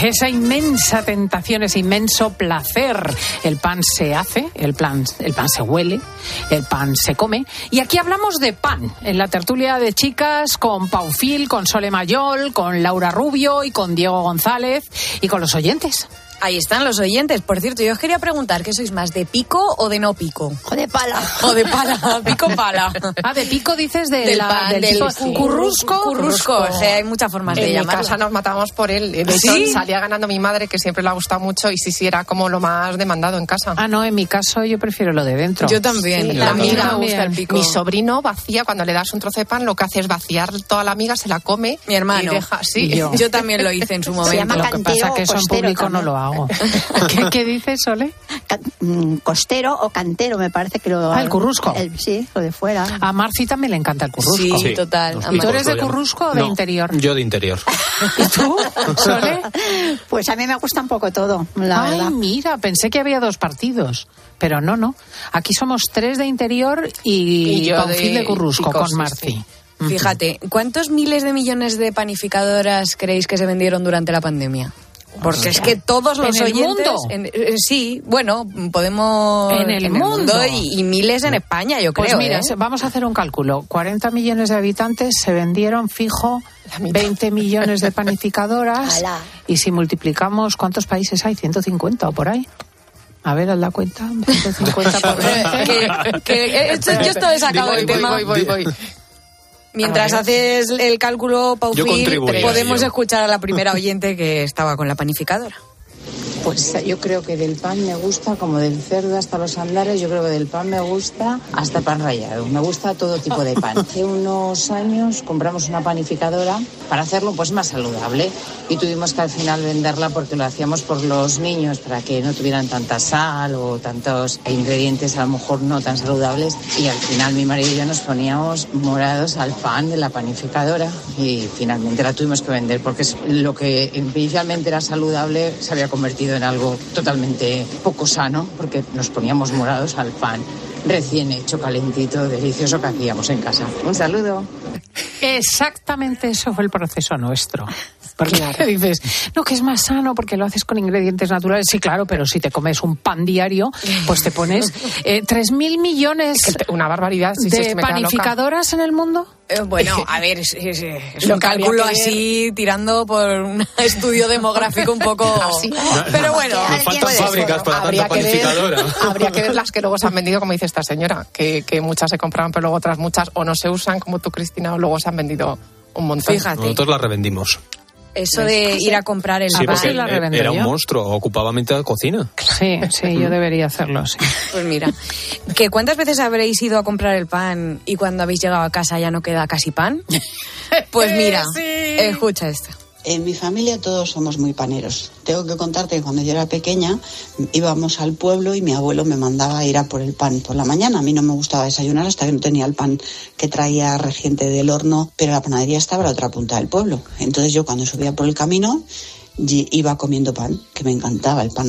Esa inmensa tentación, ese inmenso placer. El pan se hace, el, plan, el pan se huele, el pan se come. Y aquí hablamos de pan, en la tertulia de chicas con Paufil, con Sole Mayol, con Laura Rubio y con Diego González y con los oyentes. Ahí están los oyentes. Por cierto, yo os quería preguntar, ¿qué sois más, de pico o de no pico? O de pala. O de pala, pico pala. Ah, de pico dices de del la- pan, del del sí. currusco. Currusco, o sea, hay muchas formas en de mi llamarlo. casa nos matábamos por él. De hecho, ¿Sí? salía ganando mi madre, que siempre le ha gustado mucho, y sí, sí, era como lo más demandado en casa. Ah, no, en mi caso yo prefiero lo de dentro. Yo también, Sí, la miga me gusta el pico. Mi sobrino vacía, cuando le das un trozo de pan, lo que hace es vaciar toda la miga, se la come. Mi hermano. Y deja, sí. Y yo. Yo también lo hice en su momento. llama Lo que pasa que o eso en público no también. lo hago. ¿Qué, qué dices, Sole? Mm, Costero o cantero, me parece que lo. Ah, el currusco. el- sí, lo de fuera. A Marci también le encanta el currusco. Sí, total. Los ¿Y tú eres de currusco o de No, interior? Yo de interior. ¿Y tú, Sole? Pues a mí me gusta un poco todo, la Ay, verdad. mira, pensé que había dos partidos. Pero no, no. Aquí somos tres de interior y, Y yo Paufil de de currusco con sí, Marci. sí. Fíjate, ¿cuántos miles de millones de panificadoras creéis que se vendieron durante la pandemia? Porque es que todos los ¿En el oyentes. mundo? en- eh, sí, bueno, podemos. En el mundo. y, y miles en España, yo Pues creo. mira, ¿eh? vamos a hacer un cálculo. 40 millones de habitantes se vendieron fijo 20 millones de panificadoras. Y si multiplicamos, ¿cuántos países hay? 150 o por ahí. A ver, haz la cuenta. 150 por 20. que, que, esto- yo esto he sacado el voy, tema. voy, voy, voy. Mientras haces el cálculo, Paufil, podemos escuchar a la primera oyente que estaba con la panificadora. Pues yo creo que del pan me gusta, como del cerdo hasta los andares, yo creo que del pan me gusta hasta pan rallado. Me gusta todo tipo de pan. Hace unos años compramos una panificadora para hacerlo pues más saludable y tuvimos que al final venderla porque lo hacíamos por los niños para que no tuvieran tanta sal o tantos ingredientes a lo mejor no tan saludables y al final mi marido y yo nos poníamos morados al pan de la panificadora y finalmente la tuvimos que vender porque lo que inicialmente era saludable se había convertido en algo totalmente poco sano porque nos poníamos morados al pan recién hecho, calentito, delicioso que hacíamos en casa. Un saludo. Exactamente eso fue el proceso nuestro. Porque dices, no, que es más sano porque lo haces con ingredientes naturales. Sí, claro, pero si te comes un pan diario, pues te pones eh, 3.000 millones Una barbaridad. Sí, es de que me panificadoras en el mundo. Eh, bueno, a ver, es, es- un cálculo así, tirando por un estudio demográfico un poco... Pero bueno, Nos faltan fábricas para habría tanta que, ver, habría que ver las que luego se han vendido, como dice esta señora, que, que muchas se compraban, pero luego otras muchas o no se usan, como tú, Cristina, o luego se han vendido un montón. Fíjate. Nosotros la revendimos. Eso de ir a comprar el Sí, pan. porque e- era un monstruo, ocupaba mitad de cocina. Sí, sí, yo debería hacerlo, sí. Pues mira, que ¿cuántas veces habréis ido a comprar el pan y cuando habéis llegado a casa ya no queda casi pan? Pues mira, escucha esto. En mi familia todos somos muy paneros. Tengo que contarte que cuando yo era pequeña íbamos al pueblo y mi abuelo me mandaba a ir a por el pan por la mañana. A mí no me gustaba desayunar hasta que no tenía el pan que traía regiente del horno, pero la panadería estaba a la otra punta del pueblo. Entonces yo cuando subía por el camino iba comiendo pan, que me encantaba, el pan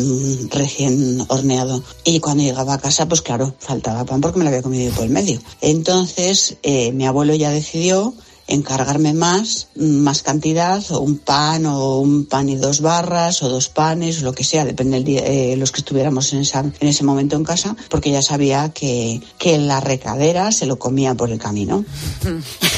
recién horneado. Y cuando llegaba a casa, pues claro, faltaba pan porque me lo había comido por el medio. Entonces eh, mi abuelo ya decidió encargarme más, más cantidad, o un pan, o un pan y dos barras, o dos panes, o lo que sea, depende del día, eh, los que estuviéramos en, esa- en ese momento en casa, porque ya sabía que, que la recadera se lo comía por el camino.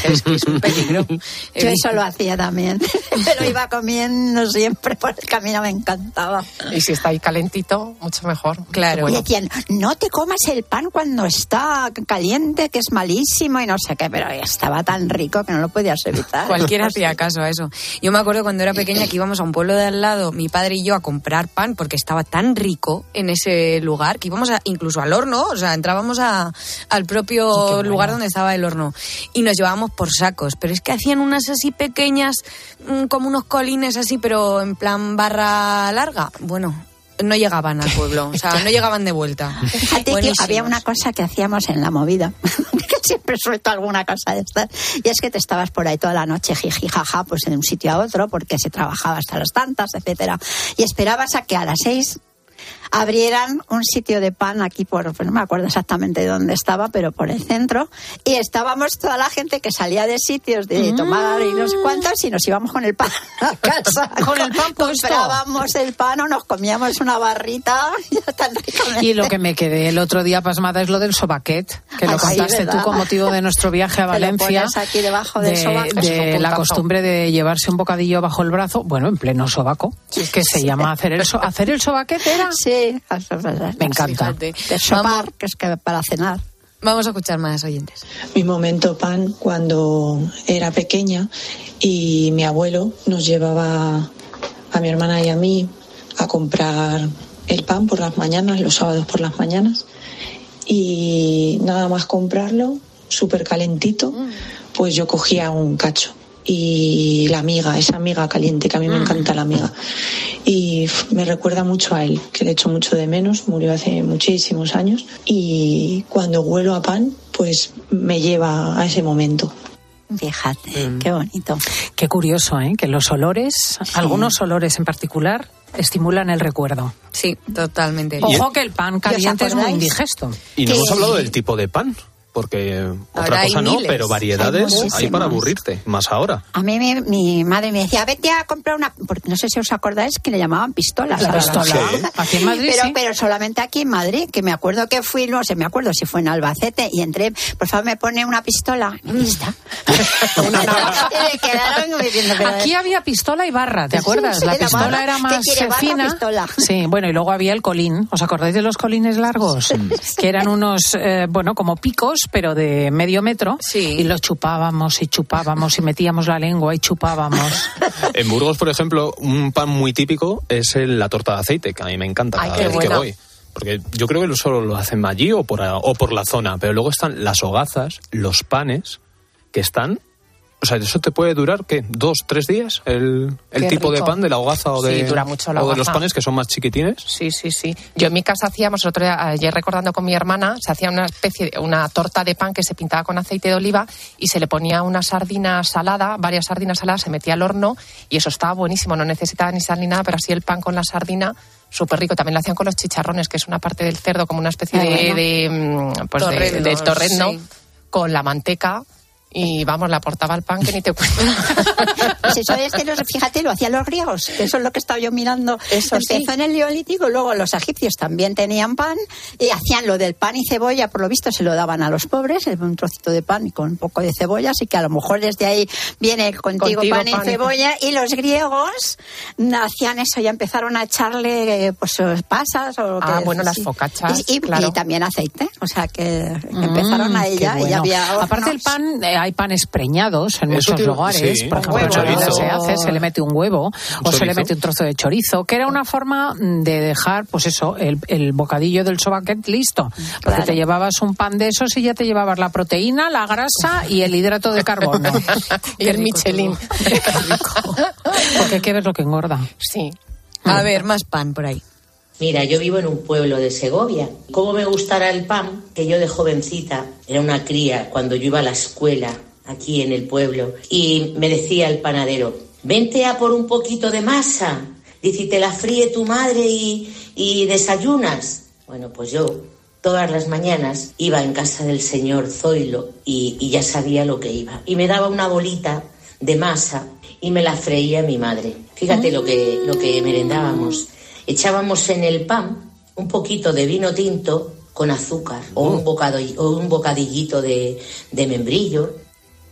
Es que es un peligro. Yo eso lo hacía también. Pero iba comiendo siempre por el camino, me encantaba. Y si está ahí calentito, mucho mejor. Claro. Y decían, no te comas el pan cuando está caliente, que es malísimo y no sé qué, pero estaba tan rico que no lo podías evitar. Cualquiera hacía caso a eso. Yo me acuerdo cuando era pequeña que íbamos a un pueblo de al lado, mi padre y yo, a comprar pan porque estaba tan rico en ese lugar que íbamos a, incluso al horno, o sea, entrábamos a, al propio lugar donde estaba el horno y nos llevábamos por sacos. Pero es que hacían unas así pequeñas, mm, como unos colines así, pero en plan barra larga. Bueno. No llegaban al pueblo, o sea, no llegaban de vuelta. Fíjate que había una cosa que hacíamos en la movida, que siempre suelto alguna cosa de estas, y es que te estabas por ahí toda la noche, jiji, jaja, pues de un sitio a otro, porque se trabajaba hasta las tantas, etcétera, y esperabas a que a las seis abrieran un sitio de pan aquí por, pues no me acuerdo exactamente dónde estaba, pero por el centro, y estábamos toda la gente que salía de sitios de tomar y no sé cuántos, y nos íbamos con el pan a casa. Con el pan puesto. Comprábamos el pan o nos comíamos una barrita tan ricamente. Y lo que me quedé el otro día pasmada es lo del sobaquet, que lo contaste tú ¿verdad? con motivo de nuestro viaje a Valencia. aquí debajo del de, sobaco. la costumbre de llevarse un bocadillo bajo el brazo, bueno, en pleno sobaco, que se llama hacer el, so- hacer el sobaquet era. Sí, Me encanta. Fíjate. de sopar, que es que para cenar. Vamos a escuchar más oyentes. mi momento pan cuando era pequeña y mi abuelo nos llevaba a mi hermana y a mí a comprar el pan por las mañanas, los sábados por las mañanas y nada más comprarlo, súper calentito, pues yo cogía un cacho y la miga, esa miga caliente, que a mí me encanta la miga. Y me recuerda mucho a él, que le echo mucho de menos, murió hace muchísimos años. Y cuando huelo a pan, pues me lleva a ese momento. Fíjate, qué bonito. Qué curioso, ¿eh? Que los olores, algunos olores en particular, estimulan el recuerdo. Sí, totalmente. Ojo que el pan caliente es muy indigesto. Y no hemos hablado del tipo de pan. Porque Ahora otra cosa no, pero variedades Hay hay, para aburrirte, más ahora. A mí mi, mi madre me decía, vete a comprar una, porque no sé si os acordáis que le llamaban pistolas. La pistola. Sí. Aquí en Madrid, pero, sí. pero solamente aquí en Madrid, que me acuerdo que fui, no sé, me acuerdo si fue en Albacete y entré, por favor me pone una pistola. Me diciendo, pero- Aquí había pistola y barra, ¿te Sí, acuerdas? sí, la la pistola era ¿Qué más eh, fina. pistola? Sí, bueno, y luego había el colín. ¿Os acordáis de los colines largos? Que eran unos, eh, bueno, como picos, pero de medio metro. Y los chupábamos y chupábamos y metíamos la lengua y chupábamos. En Burgos, por ejemplo, un pan muy típico es el- la torta de aceite, que a mí me encanta Ay, cada qué vez que voy. Porque yo creo que solo lo hacen allí o por, o por la zona, pero luego están las hogazas, los panes, que están... O sea, eso te puede durar, ¿qué? ¿Dos, tres días? El, el tipo de pan de la hogaza o Sí, de, dura mucho la o de los panes que son más chiquitines. Sí, sí, sí. Yo en mi casa hacíamos, el otro día, ayer recordando con mi hermana, se hacía una especie de una torta de pan que se pintaba con aceite de oliva y se le ponía una sardina salada, varias sardinas saladas, se metía al horno y eso estaba buenísimo. No necesitaba ni sal ni nada, pero así el pan con la sardina, súper rico. También lo hacían con los chicharrones, que es una parte del cerdo, como una especie de, bueno. de, mm, pues de- de torrendo sí. con la manteca. Y vamos, le aportaba el pan que ni te cuento. Pues eso es que, los, fíjate, lo hacían los griegos, eso es lo que estaba yo mirando. Eso Empezó sí. en el Neolítico, luego los egipcios también tenían pan y hacían lo del pan y cebolla, por lo visto se lo daban a los pobres, un trocito de pan y con un poco de cebolla, así que a lo mejor desde ahí viene contigo, Contigo pan, y pan y- cebolla. Y los griegos hacían eso, ya empezaron a echarle eh, pues pasas o Ah, que- bueno, las focachas, Y, y- claro. y también aceite, o sea que empezaron Mm, a qué ella y bueno. Aparte hornos. pan, eh, hay panes preñados en Eso muchos lugares. sí, Por ejemplo, en se hace, se le mete un huevo o se le mete un trozo de chorizo, que era una forma mm, de dejar, pues eso, el, el bocadillo del sobaquet listo. Porque Claro. te llevabas un pan de esos y ya te llevabas la proteína, la grasa y el hidrato de carbono. y el Michelin. Porque hay que ver lo que engorda. Sí. A ver, más pan por ahí. Mira, yo vivo en un pueblo de Segovia. ¿Cómo me gustará el pan? Que yo de jovencita era una cría cuando yo iba a la escuela aquí en el pueblo y me decía el panadero, vente a por un poquito de masa. Dice, "y te la fríe tu madre y, y desayunas. Bueno, pues yo todas las mañanas iba en casa del señor Zoilo y, y ya sabía lo que iba. Y me daba una bolita de masa y me la freía mi madre. Fíjate lo que, lo que merendábamos. Echábamos en el pan un poquito de vino tinto con azúcar o, un, bocado, o un bocadillito de, de membrillo.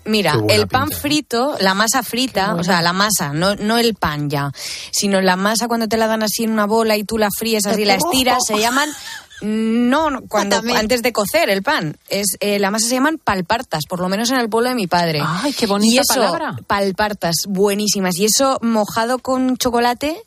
Mira, el pan pinta. frito, la masa frita, o sea, la masa, no, no el pan ya, sino la masa cuando te la dan así en una bola y tú la fríes así, la estiras, se llaman... No, no, cuando antes de cocer el pan, es eh, la masa se llaman palpartas, por lo menos en el pueblo de mi padre. Ay, qué bonita y eso, palabra. Palpartas, buenísimas. Y eso mojado con chocolate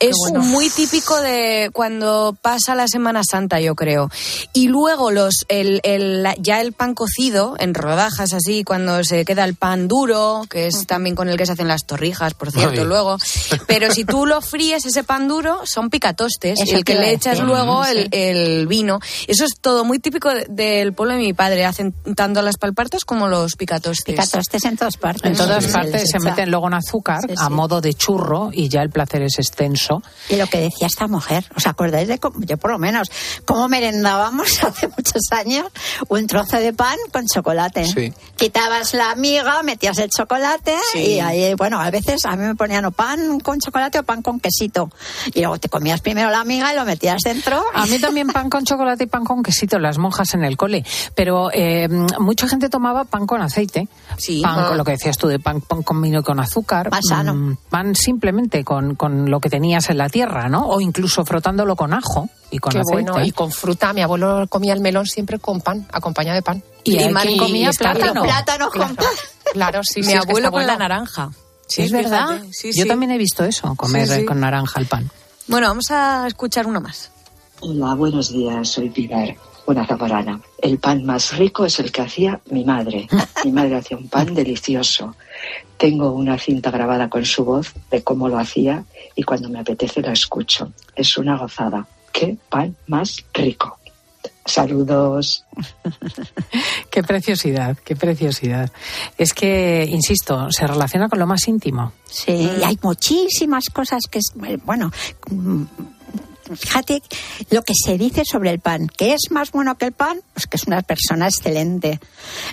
es bueno. muy típico de cuando pasa la Semana Santa, yo creo. Y luego los el, el- ya el pan cocido en rodajas así, cuando se queda el pan duro, que es también con el que se hacen las torrijas, por cierto, Ay. luego. Pero si tú lo fríes ese pan duro, son picatostes. Eso el que le echas luego el. El vino. Eso es todo muy típico de- del pueblo de mi padre. Hacen tanto las palpartas como los picatostes. Picatostes en todas partes. En todas Sí, partes se echa. meten luego en azúcar Sí, a modo de churro y ya el placer es extenso. Y lo que decía esta mujer, ¿os acordáis de cómo, yo por lo menos, cómo merendábamos hace muchos años un trozo de pan con chocolate? Sí. Quitabas la miga, metías el chocolate Sí. y ahí, bueno, a veces a mí me ponían o pan con chocolate o pan con quesito. Y luego te comías primero la miga y lo metías dentro. A mí también pan con chocolate y pan con quesito, las monjas en el cole. Pero eh, mucha gente tomaba pan con aceite. Sí. Pan Ah. con lo que decías tú de pan, pan con vino y con azúcar. Más sano. Mm, Pan simplemente con, con lo que tenías en la tierra, ¿no? O incluso frotándolo con ajo y con Qué aceite. bueno. Y con fruta. Mi abuelo comía el melón siempre con pan, acompañado de pan. Y quien comía plátano. Plátano con Claro, claro, sí, Mi sí, es que abuelo con la naranja. Sí, es verdad. fíjate. Sí, Yo sí. también he visto eso, comer Sí, sí. eh, con naranja el pan. Bueno, vamos a escuchar uno más. Hola, buenos días, soy Pilar, una zaparana. El pan más rico es el que hacía mi madre. Mi madre hacía un pan delicioso. Tengo una cinta grabada con su voz de cómo lo hacía y cuando me apetece la escucho. Es una gozada. ¡Qué pan más rico! Saludos. Qué preciosidad, qué preciosidad. Es que, insisto, se relaciona con lo más íntimo. Sí, y hay muchísimas cosas que, es, bueno, fíjate lo que se dice sobre el pan, que es más bueno que el pan, pues que es una persona excelente.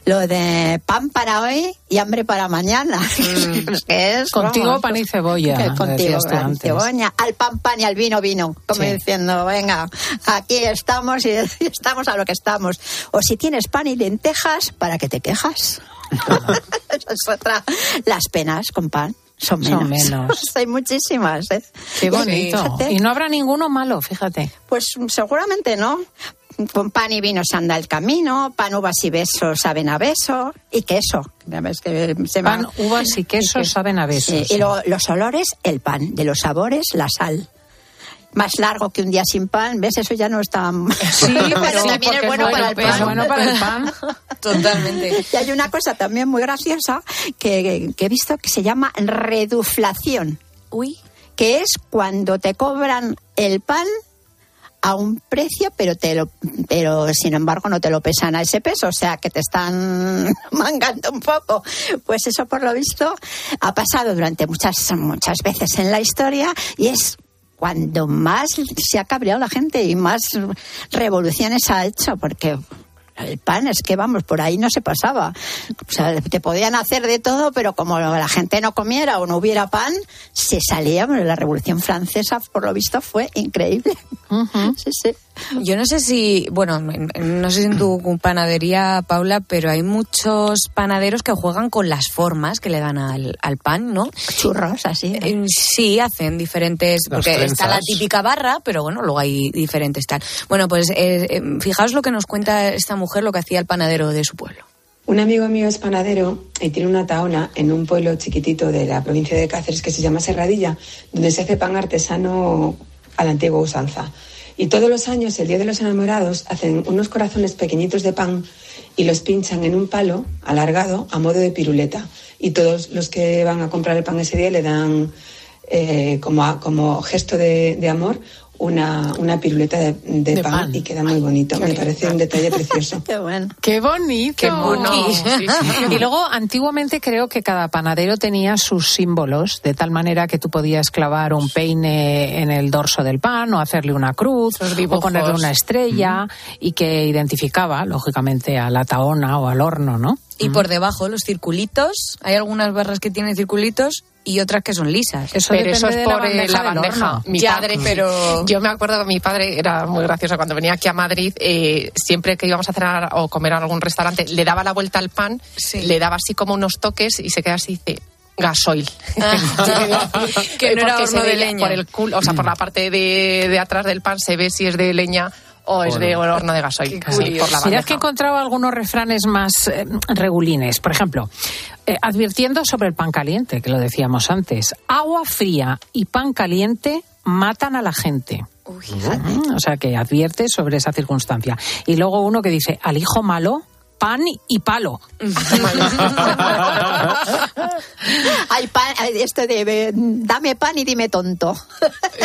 Lo de pan para hoy y hambre para mañana. Pues que es, Contigo vamos, pan y cebolla, que Contigo pan y antes. cebolla. Al pan pan y al vino vino. Como Sí. diciendo, venga, aquí estamos y estamos a lo que estamos. O si tienes pan y lentejas, ¿para qué te quejas? Esa es otra. Las penas con pan son menos. Son menos. Hay muchísimas, ¿eh? Qué bonito. Y no habrá ninguno malo, fíjate. Pues seguramente no. Con pan y vino se anda el camino, pan, uvas y besos saben a beso, y queso. Que se Pan, uvas y queso saben a besos. Sí, y lo- los olores, el pan. De los sabores, la sal. Más largo que un día sin pan, ¿ves? Eso ya no está... Sí, pero pero también porque es bueno, para el pan. es bueno para el pan. Totalmente. Y hay una cosa también muy graciosa que, que he visto que se llama reduflación. Uy. Que es cuando te cobran el pan a un precio, pero te lo, pero sin embargo no te lo pesan a ese peso, o sea que te están mangando un poco. Pues eso por lo visto ha pasado durante muchas muchas veces en la historia y es cuando más se ha cabreado la gente y más revoluciones ha hecho, porque el pan es que vamos, por ahí no se pasaba. O sea, te podían hacer de todo, pero como la gente no comiera o no hubiera pan, se salía. Bueno, la Revolución Francesa, por lo visto, fue increíble. Sí, sí. Yo no sé si, bueno, en- en- no sé si en tu panadería, Paula, pero hay muchos panaderos que juegan con las formas que le dan al, al pan, ¿no? Churros, así. Eh, Sí, hacen diferentes, Las porque está la típica barra, pero bueno, luego hay diferentes tal. Bueno, pues eh, eh, fijaos lo que nos cuenta esta mujer, lo que hacía el panadero de su pueblo. Un amigo mío es panadero y tiene una taona en un pueblo chiquitito de la provincia de Cáceres que se llama Serradilla, donde se hace pan artesano a la antigua usanza. Y todos los años, el Día de los Enamorados, hacen unos corazones pequeñitos de pan y los pinchan en un palo alargado a modo de piruleta. Y todos los que van a comprar el pan ese día le dan eh, como, como gesto de amor una, una piruleta de, de De pan, pan. y queda muy bonito. Me parece un detalle precioso. Qué bueno. ¡Qué bonito! Qué mono. Sí, sí. Y luego, antiguamente creo que cada panadero tenía sus símbolos, de tal manera que tú podías clavar un peine en el dorso del pan o hacerle una cruz o ponerle una estrella y que identificaba, lógicamente, a la taona o al horno, ¿no? Y por debajo, los circulitos, hay algunas barras que tienen circulitos y otras que son lisas. Eso pero depende eso es de la por eh, bandeja la bandeja. Mi Ya, padre, pero- yo me acuerdo que mi padre era muy gracioso cuando venía aquí a Madrid, eh, siempre que íbamos a cenar o comer a algún restaurante, le daba la vuelta al pan, le daba así como unos toques y se queda así y dice gasoil. que no era horno de leña. Por el culo, o sea, por la parte de, de atrás del pan se ve si es de leña o es de horno de gasoil. Sí, por la Mirad bandeja. que he encontrado algunos refranes más eh, regulines. Por ejemplo, eh, advirtiendo sobre el pan caliente, que lo decíamos antes. Agua fría y pan caliente matan a la gente. Mm, O sea, que advierte sobre esa circunstancia. Y luego uno que dice, al hijo malo, pan y palo. Hay pan, esto de dame pan y dime tonto.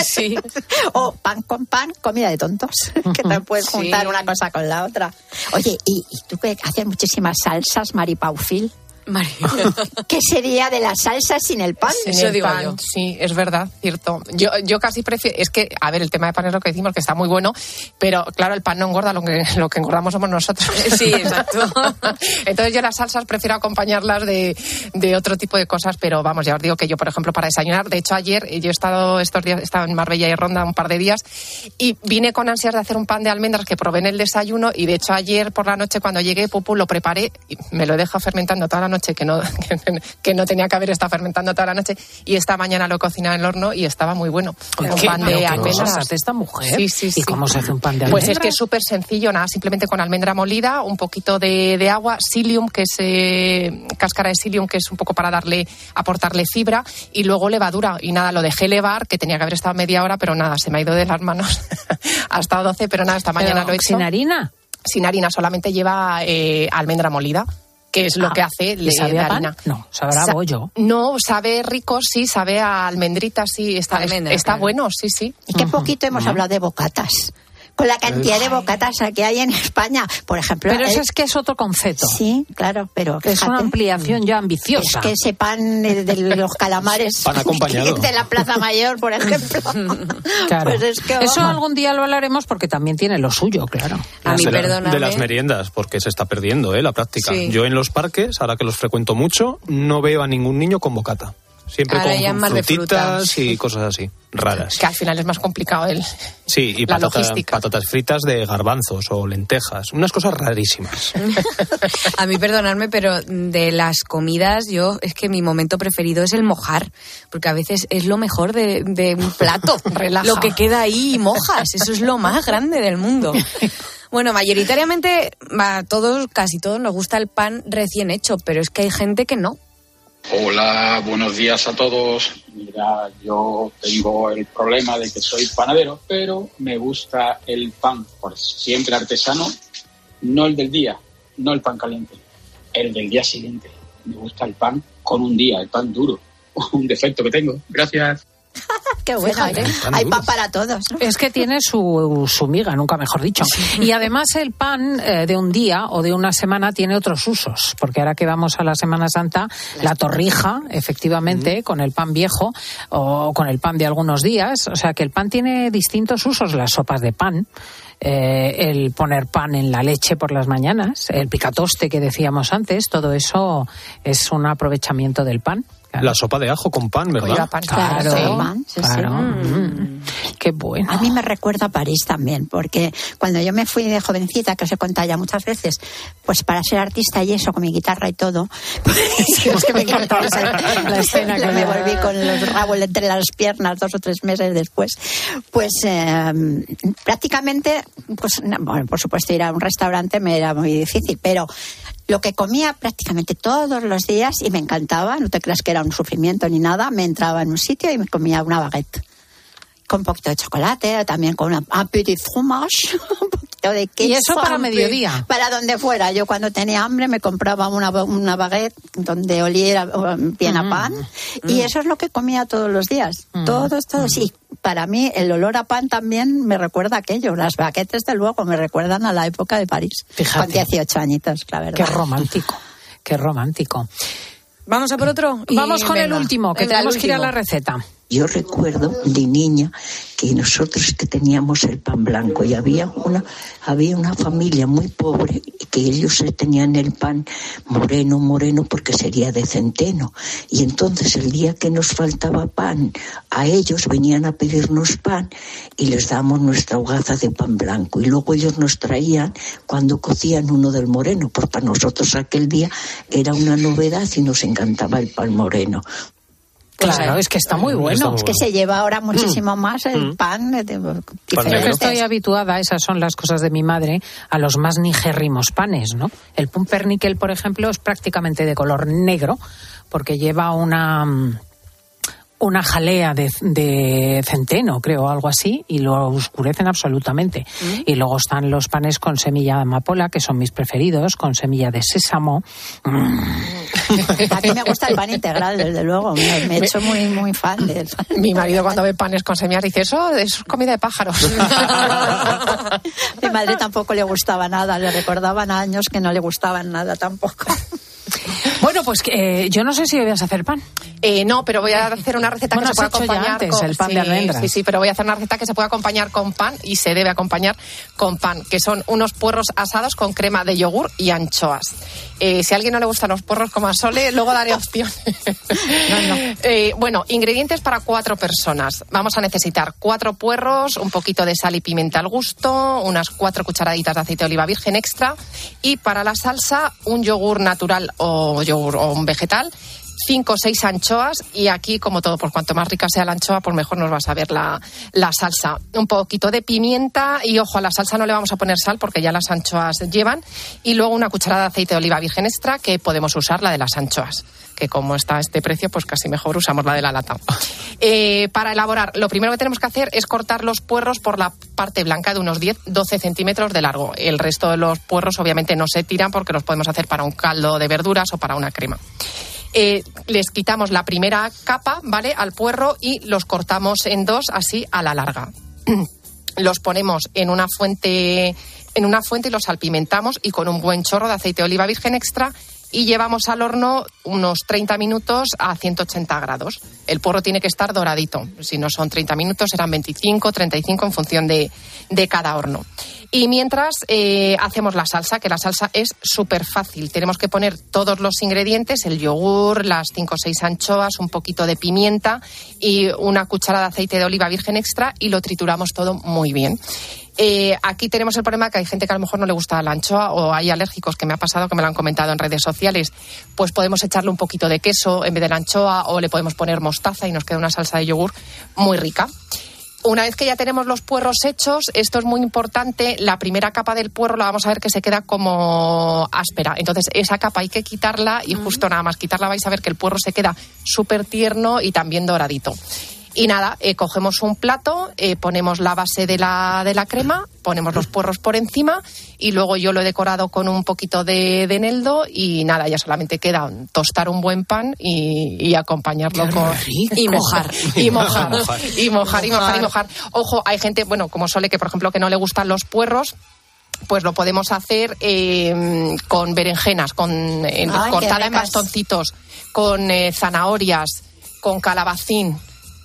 Sí. o pan con pan, comida de tontos. que no puedes Sí. juntar una cosa con la otra. Oye, ¿y, y tú que haces muchísimas salsas, Maripaufil? María. ¿Qué sería de las salsas sin el pan? Sin Eso el digo pan, yo. Sí, es verdad, cierto. Yo, yo casi prefiero, es que, a ver, el tema de pan es lo que decimos, que está muy bueno, pero claro, el pan no engorda, lo que, lo que engordamos somos nosotros. Sí, exacto. Entonces yo las salsas prefiero acompañarlas de, de otro tipo de cosas, pero vamos, ya os digo que yo, por ejemplo, para desayunar, de hecho ayer, eh, yo he estado estos días, he estado en Marbella y Ronda un par de días, y vine con ansias de hacer un pan de almendras que probé en el desayuno, y de hecho ayer por la noche cuando llegué, Pupu, lo preparé, y me lo he dejado fermentando toda la noche, que no, que, que no tenía que haber estado fermentando toda la noche, y esta mañana lo he cocinado en el horno y estaba muy bueno. ¿Qué- pan de almendras. esta mujer? Sí, sí, sí. ¿Y cómo se hace un pan de Pues es almendras? que es súper sencillo, nada, simplemente con almendra molida, un poquito de, de agua, psyllium, que es eh, cáscara de psyllium, que es un poco para darle, aportarle fibra, y luego levadura. Y nada, lo dejé levar, que tenía que haber estado media hora, pero nada, se me ha ido de las manos. ha estado 12, pero nada, esta mañana Pero, lo he hecho. ¿Sin harina? Sin harina, solamente lleva eh, almendra molida, que es lo Ah, que hace ¿y le sabe de a pan? harina. No, sabrá a Sa- bollo. No, sabe rico, sí, sabe a almendrita, sí, está, Almendra, está claro. bueno, sí, sí. Y qué poquito hemos hablado de bocatas. Con la cantidad de bocatas que hay en España. Por ejemplo. Pero eso el- es que es otro concepto. Sí, claro, pero. Es una ampliación ya ambiciosa. Es que ese pan de, de los calamares Pan acompañado. de la Plaza Mayor, por ejemplo. Claro. Pues es que, Eso algún día lo hablaremos porque también tiene lo suyo, claro. de, la- de las meriendas, porque se está perdiendo ¿eh? la práctica. Sí. Yo en los parques, ahora que los frecuento mucho, no veo a ningún niño con bocata. Siempre Ahora ya con frutitas y cosas así, raras. Que al final es más complicado el. Sí, y La patata- logística. patatas fritas de garbanzos o lentejas. Unas cosas rarísimas. A mí, perdonadme, pero de las comidas, yo es que mi momento preferido es el mojar, porque a veces es lo mejor de, de un plato. Relaja. Lo que queda ahí y mojas, eso es lo más grande del mundo. Bueno, mayoritariamente a todos, casi todos nos gusta el pan recién hecho, pero es que hay gente que no. Hola, buenos días a todos. Mira, yo tengo el problema de que soy panadero, pero me gusta el pan por siempre artesano, no el del día, no el pan caliente, el del día siguiente. Me gusta el pan con un día, el pan duro, un defecto que tengo. Gracias. Qué bueno, Fíjate. ¿eh? hay pan para todos. ¿no? Es que tiene su, su miga, nunca mejor dicho. Y además el pan eh, de un día o de una semana tiene otros usos, porque ahora que vamos a la Semana Santa, la torrija, efectivamente, con el pan viejo o con el pan de algunos días, o sea que el pan tiene distintos usos, las sopas de pan. eh, el poner pan en la leche por las mañanas, el picatoste que decíamos antes, todo eso es un aprovechamiento del pan. La sopa de ajo con pan, ¿verdad? Claro, Sí, pan, sí, sí. claro. Mm. Qué bueno. A mí me recuerda a París también, porque cuando yo me fui de jovencita, que os he contado ya muchas veces, pues para ser artista y eso, con mi guitarra y todo, pues, es que me encantaba La escena que me volví con los rabos entre las piernas dos o tres meses después. Pues eh, prácticamente, pues no, bueno, por supuesto ir a un restaurante me era muy difícil, pero lo que comía prácticamente todos los días y me encantaba, no te creas que era un sufrimiento ni nada, me entraba en un sitio y me comía una baguette con un poquito de chocolate, también con una, un petit fromage, un poquito de queso. ¿Y eso para un mediodía? Para donde fuera. Yo cuando tenía hambre me compraba una, una baguette donde oliera bien a pan y eso es lo que comía todos los días. Todos, todos. Y para mí el olor a pan también me recuerda a aquello. Las baguettes, de luego, me recuerdan a la época de París. Fíjate. Con 18 añitos, la verdad. Qué romántico, qué romántico. Vamos a por otro. y Vamos con el último, que tenemos que ir a la receta. Yo recuerdo de niña que nosotros que teníamos el pan blanco y había una había una familia muy pobre que ellos tenían el pan moreno moreno porque sería de centeno. Y entonces el día que nos faltaba pan a ellos venían a pedirnos pan y les damos nuestra hogaza de pan blanco. Y luego ellos nos traían cuando cocían uno del moreno porque para nosotros aquel día era una novedad y nos encantaba el pan moreno Claro, es que está muy bueno. Es que se lleva ahora muchísimo más el Mm. pan. de- de- Yo que estoy habituada, esas son las cosas de mi madre, a los más nigérrimos panes, ¿no? El pumpernickel, por ejemplo, es prácticamente de color negro, porque lleva una mm, una jalea de, de centeno, creo, algo así, y lo oscurecen absolutamente. Y luego están los panes con semilla de amapola, que son mis preferidos, con semilla de sésamo. Mm. A mí me gusta el pan integral, desde luego. Me, me he hecho muy, muy fan del pan. Mi marido cuando ve panes con semillas dice, eso es comida de pájaros. Mi madre tampoco le gustaba nada, le recordaban años que no le gustaban nada tampoco. Bueno, pues eh, yo no sé si a hacer pan. Eh, no, pero voy a hacer una receta Bueno, que se pueda ya acompañar antes con el pan de almendras. Sí, sí, pero voy a hacer una receta que se puede acompañar con pan y se debe acompañar con pan, que son unos puerros asados con crema de yogur y anchoas. Eh, si a alguien no le gustan los puerros como a Sole, luego daré opción. Eh, bueno, ingredientes para cuatro personas. Vamos a necesitar cuatro puerros, un poquito de sal y pimienta al gusto, unas cuatro cucharaditas de aceite de oliva virgen extra y para la salsa un yogur natural o yogur o un vegetal cinco o seis anchoas y aquí, como todo, por cuanto más rica sea la anchoa, pues mejor nos va a saber la, la salsa. Un poquito de pimienta y, ojo, a la salsa no le vamos a poner sal porque ya las anchoas llevan y luego una cucharada de aceite de oliva virgen extra que podemos usar la de las anchoas que como está a este precio, pues casi mejor usamos la de la lata. Eh, para elaborar, lo primero que tenemos que hacer es cortar los puerros por la parte blanca de unos 10-12 centímetros de largo. El resto de los puerros obviamente no se tiran porque los podemos hacer para un caldo de verduras o para una crema. Eh, les quitamos la primera capa, ¿vale? Al puerro y los cortamos en dos, así a la larga. los ponemos en una fuente en una fuente y los salpimentamos y con un buen chorro de aceite de oliva virgen extra y llevamos al horno unos 30 minutos a 180 grados. El porro tiene que estar doradito. Si no son 30 minutos, serán 25, 35 en función de, de cada horno. Y mientras eh, hacemos la salsa, que la salsa es súper fácil. Tenemos que poner todos los ingredientes, el yogur, las 5 o 6 anchoas, un poquito de pimienta y una cucharada de aceite de oliva virgen extra y lo trituramos todo muy bien. Eh, aquí tenemos el problema que hay gente que a lo mejor no le gusta la anchoa o hay alérgicos que me ha pasado que me lo han comentado en redes sociales. Pues podemos echarle un poquito de queso en vez de la anchoa o le podemos poner mostaza y nos queda una salsa de yogur muy rica. Una vez que ya tenemos los puerros hechos, esto es muy importante, la primera capa del puerro la vamos a ver que se queda como áspera. Entonces esa capa hay que quitarla y justo nada más quitarla vais a ver que el puerro se queda súper tierno y también doradito. Y nada, eh, cogemos un plato, eh, ponemos la base de la, de la crema, ponemos los puerros por encima y luego yo lo he decorado con un poquito de, de eneldo y nada, ya solamente queda tostar un buen pan y, y acompañarlo con... Y mojar. Y mojar. Y mojar, y mojar, y mojar. Ojo, hay gente, bueno, como Sole, que por ejemplo que no le gustan los puerros, pues lo podemos hacer eh, con berenjenas, con eh, Ay, cortada en bastoncitos, con eh, zanahorias, con calabacín.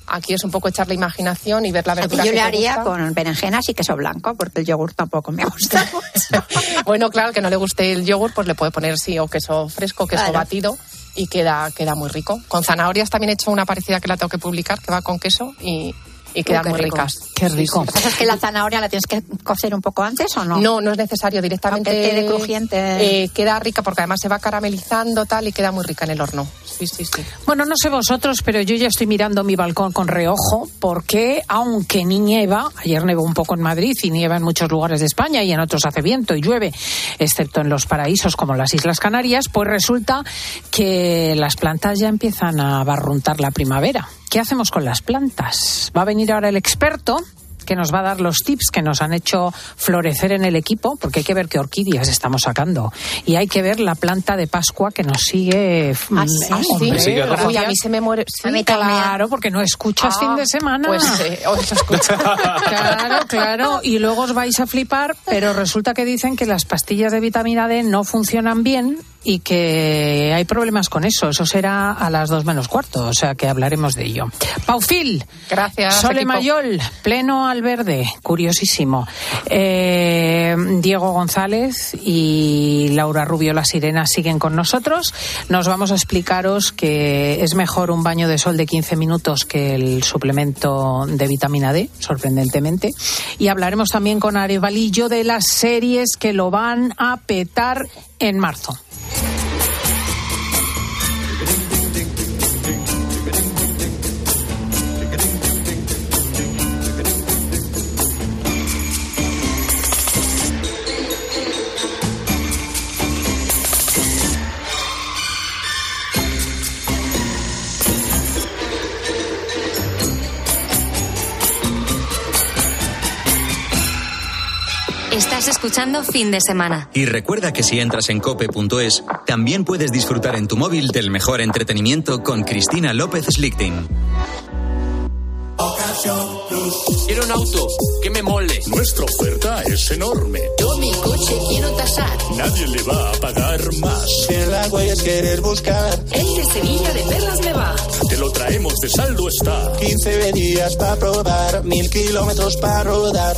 Aquí es un poco echar la imaginación y ver la verdura yo que le haría gusta. con berenjenas y queso blanco, porque el yogur tampoco me gusta. Bueno, claro, que no le guste el yogur, pues le puede poner sí o queso fresco, queso Claro. batido y queda, queda muy rico. Con zanahorias también he hecho una parecida que la tengo que publicar, que va con queso y, y quedan muy rico. ricas. Qué rico. Lo que pasa es que la zanahoria la tienes que cocer un poco antes o no? No, no es necesario directamente. Aunque quede crujiente. eh, queda rica porque además se va caramelizando tal y queda muy rica en el horno. Sí, sí, sí. Bueno, no sé vosotros, pero yo ya estoy mirando mi balcón con reojo porque, aunque ni nieva, ayer nevó un poco en Madrid y nieva en muchos lugares de España y en otros hace viento y llueve, excepto en los paraísos como las Islas Canarias, pues resulta que las plantas ya empiezan a barruntar la primavera. ¿Qué hacemos con las plantas? Va a venir ahora el experto que nos va a dar los tips que nos han hecho florecer en el equipo, porque hay que ver qué orquídeas estamos sacando. Y hay que ver la planta de Pascua que nos sigue. Ah, mm, sí, hombre, sí. gracias. Uy, a mí se me muere. Sí, A mí también. Claro, porque no escuchas Ah, fin de semana. Pues eh, os escucho. Claro, claro. Y luego os vais a flipar, pero resulta que dicen que las pastillas de vitamina D no funcionan bien y que hay problemas con eso. Eso será a las dos menos cuarto, o sea que hablaremos de ello. Paufil. Gracias. Sole equipo. Mayol, pleno al verde, curiosísimo. Eh, Diego González y Laura Rubio, la sirena, siguen con nosotros. Nos vamos a explicaros que es mejor un baño de sol de 15 minutos que el suplemento de vitamina D, sorprendentemente. Y hablaremos también con Arevalillo de las series que lo van a petar en marzo. Escuchando Fin de Semana. Y recuerda que si entras en cope.es, también puedes disfrutar en tu móvil del mejor entretenimiento con Cristina López Slichting. Quiero un auto que me mole. Nuestra oferta es enorme. Yo mi coche quiero tasar. Nadie le va a pagar más. Si el agua es querer buscar, El de Sevilla de Perlas me va. te lo traemos de saldo está. 15 días para probar, mil kilómetros para rodar.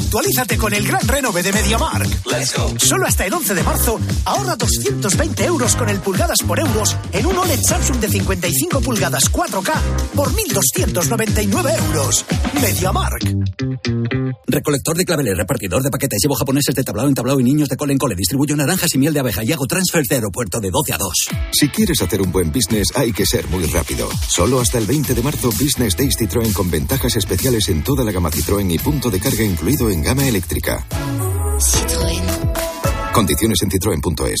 Actualízate con el gran renove de MediaMark. Let's go. Solo hasta el 11 de marzo ahorra 220 euros con el pulgadas por euros en un OLED Samsung de 55 pulgadas 4K por 1.299 euros. MediaMark. Recolector de claveles, repartidor de paquetes, llevo japoneses de tablao en tablao y niños de cole en cole, distribuyo naranjas y miel de abeja y hago transfers de aeropuerto de 12 a 2. Si quieres hacer un buen business hay que ser muy rápido. Solo hasta el 20 de marzo Business Days Citroën con ventajas especiales en toda la gama Citroën y punto de carga incluido en gama eléctrica. Condiciones en citroen.es.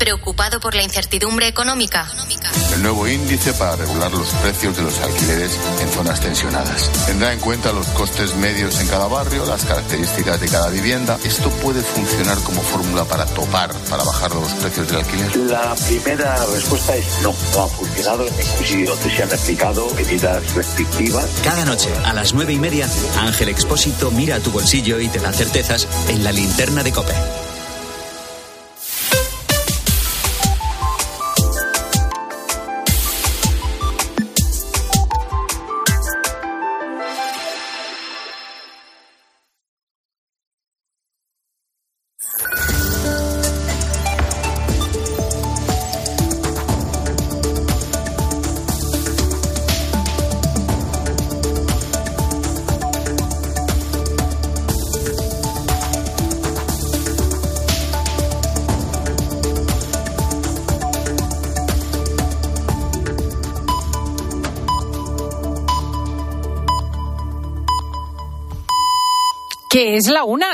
¿Preocupado por la incertidumbre económica? El nuevo índice para regular los precios de los alquileres en zonas tensionadas. Tendrá en cuenta los costes medios en cada barrio, las características de cada vivienda. Esto puede funcionar como fórmula para topar, para bajar los precios del alquiler. La primera respuesta es no, no ha funcionado donde se han aplicado medidas restrictivas. Cada noche a las nueve y media, Ángel Expósito mira a tu bolsillo y te da certezas en la linterna de Cope. Es la una.